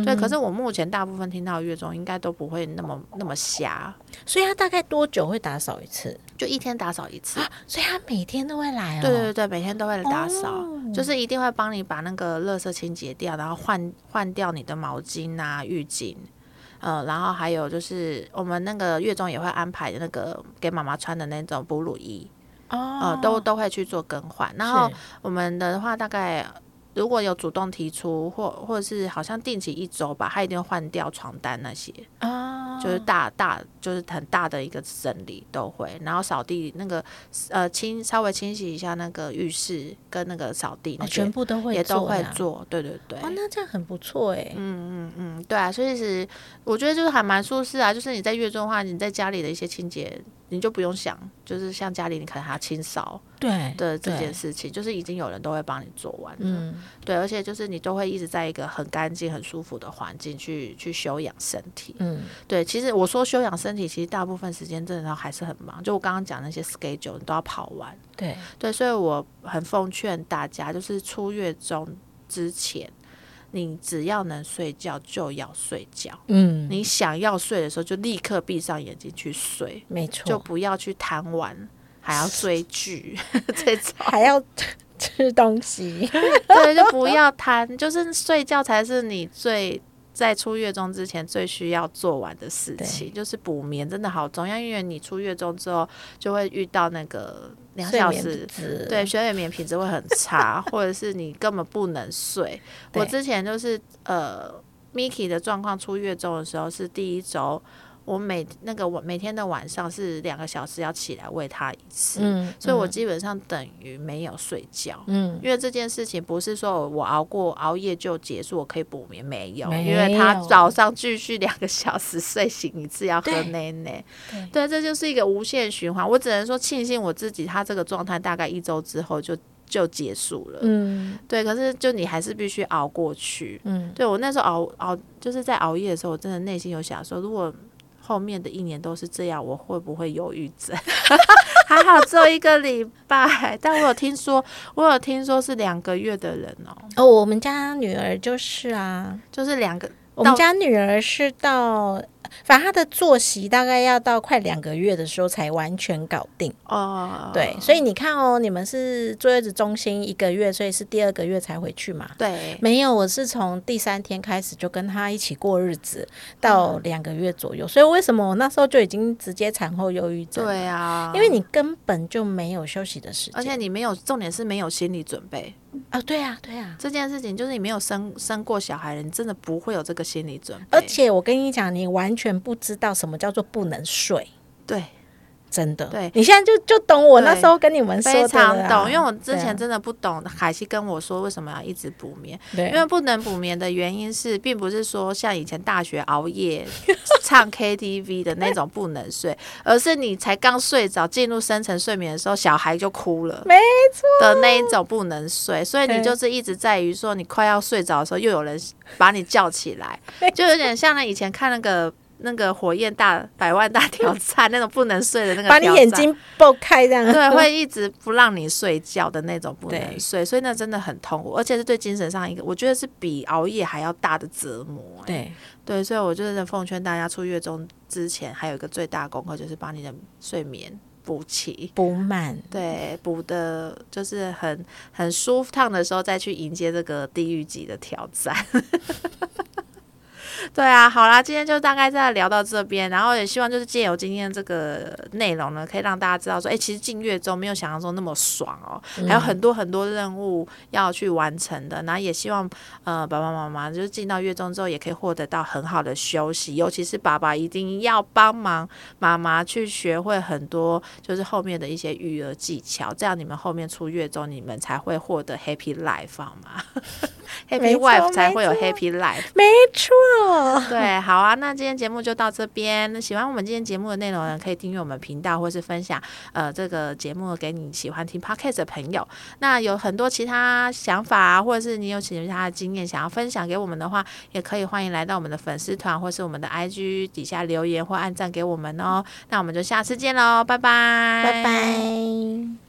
对，可是我目前大部分听到月中应该都不会那么那么瞎，所以他大概多久会打扫一次？就一天打扫一次。所以他每天都会来哦。对对对，每天都会来打扫，哦就是一定会帮你把那个垃圾清洁掉，然后换换掉你的毛巾啊、浴巾。呃，然后还有就是我们那个月中也会安排那个给妈妈穿的那种哺乳衣，哦，呃，都都会去做更换。然后我们的话，大概如果有主动提出，或或者是好像定期一周吧，他一定会换掉床单那些。啊，就是大大就是很大的一个整理都会，然后扫地那个呃清稍微清洗一下那个浴室跟那个扫地那全部都会也都。会做，对对对。哦，那这样很不错哎。嗯嗯嗯，对啊，所以是我觉得就是还蛮舒适啊。就是你在月中的话，你在家里的一些清洁，你就不用想，就是像家里你可能还要清扫对的这件事情，就是已经有人都会帮你做完了。嗯，对，而且就是你都会一直在一个很干净、很舒服的环境去去休养身体。嗯，对，其实我说休养身体，其实大部分时间真的都还是很忙。就我刚刚讲那些 schedule，你都要跑完。对，对，所以我很奉劝大家，就是出月中之前，你只要能睡觉就要睡觉。嗯，你想要睡的时候，就立刻闭上眼睛去睡，没错，就不要去贪玩，还要追剧 这种。还要吃东西。对，就不要贪，就是睡觉才是你最在出月中之前最需要做完的事情，就是补眠真的好重要，因为你出月中之后就会遇到那个两小时对，睡眠品质会很差，或者是你根本不能睡。我之前就是呃，Miki 的状况出月中的时候是第一周，我每那个我每天的晚上是两个小时要起来喂他一次，嗯，所以我嗯基本上等于没有睡觉。嗯因为这件事情不是说我熬过熬夜就结束，我可以补眠，没有，没因为他早上继续两个小时睡醒一次，要喝对奶奶，对对，这就是一个无限循环。我只能说庆幸我自己，他这个状态大概一周之后就就结束了，嗯对。可是就你还是必须熬过去，嗯，对我那时候熬熬就是在熬夜的时候，我真的内心有想说，如果后面的一年都是这样，我会不会忧郁症？还好只有一个礼拜，但我有听说，我有听说是两个月的人哦，哦，我们家女儿就是啊，就是两个我们家女儿是到，反正他的作息大概要到快两个月的时候才完全搞定。哦，对，所以你看哦，你们是坐月子中心一个月，所以是第二个月才回去嘛？对没有，我是从第三天开始就跟他一起过日子，到两个月左右。所以为什么我那时候就已经直接产后忧郁症？，对啊，因为你根本就没有休息的时间，而且你没有，重点是没有心理准备。啊，对啊，对啊。这件事情就是你没有生生过小孩，你真的不会有这个心理准备。而且我跟你讲，你完全不知道什么叫做不能睡。对，真的，对。你现在就就懂我那时候跟你们说的非常懂，因为我之前真的不懂。海西跟我说为什么要一直补眠，因为不能补眠的原因是，并不是说像以前大学熬夜唱 KTV 的那种不能睡，而是你才刚睡着进入深层睡眠的时候，小孩就哭了，没错。的那一种不能睡，所以你就是一直在于说你快要睡着的时候，又有人把你叫起来，就有点像那以前看那个。那个火焰大百万大 挑战那种不能睡的那个把你眼睛爆开这样，对，会一直不让你睡觉的那种不能睡，所以那真的很痛苦，而且是对精神上一个，我觉得是比熬夜还要大的折磨、欸。对，对，所以我就是奉劝大家出月中之前，还有一个最大功课就是把你的睡眠补齐。补满，对，补的就是很很舒畅的时候，再去迎接这个地狱级的挑战。对啊，好啦，今天就大概再聊到这边，然后也希望就是借由今天这个内容呢，可以让大家知道说，哎、其实进月中没有想象中那么爽哦，还有很多很多任务要去完成的。然后也希望呃爸爸妈妈就是进到月中之后，也可以获得到很好的休息，尤其是爸爸一定要帮忙妈妈去学会很多就是后面的一些育儿技巧，这样你们后面出月中，你们才会获得 happy life 好吗 ？happy wife 才会有 happy life。没错，对，好啊，那今天节目就到这边。那喜欢我们今天节目的内容呢，可以订阅我们频道，或是分享呃这个节目给你喜欢听 podcast 的朋友。那有很多其他想法啊，或者是你有其他的经验想要分享给我们的话，也可以欢迎来到我们的粉丝团或是我们的 IG 底下留言或按赞给我们哦。那我们就下次见喽，拜拜，拜拜。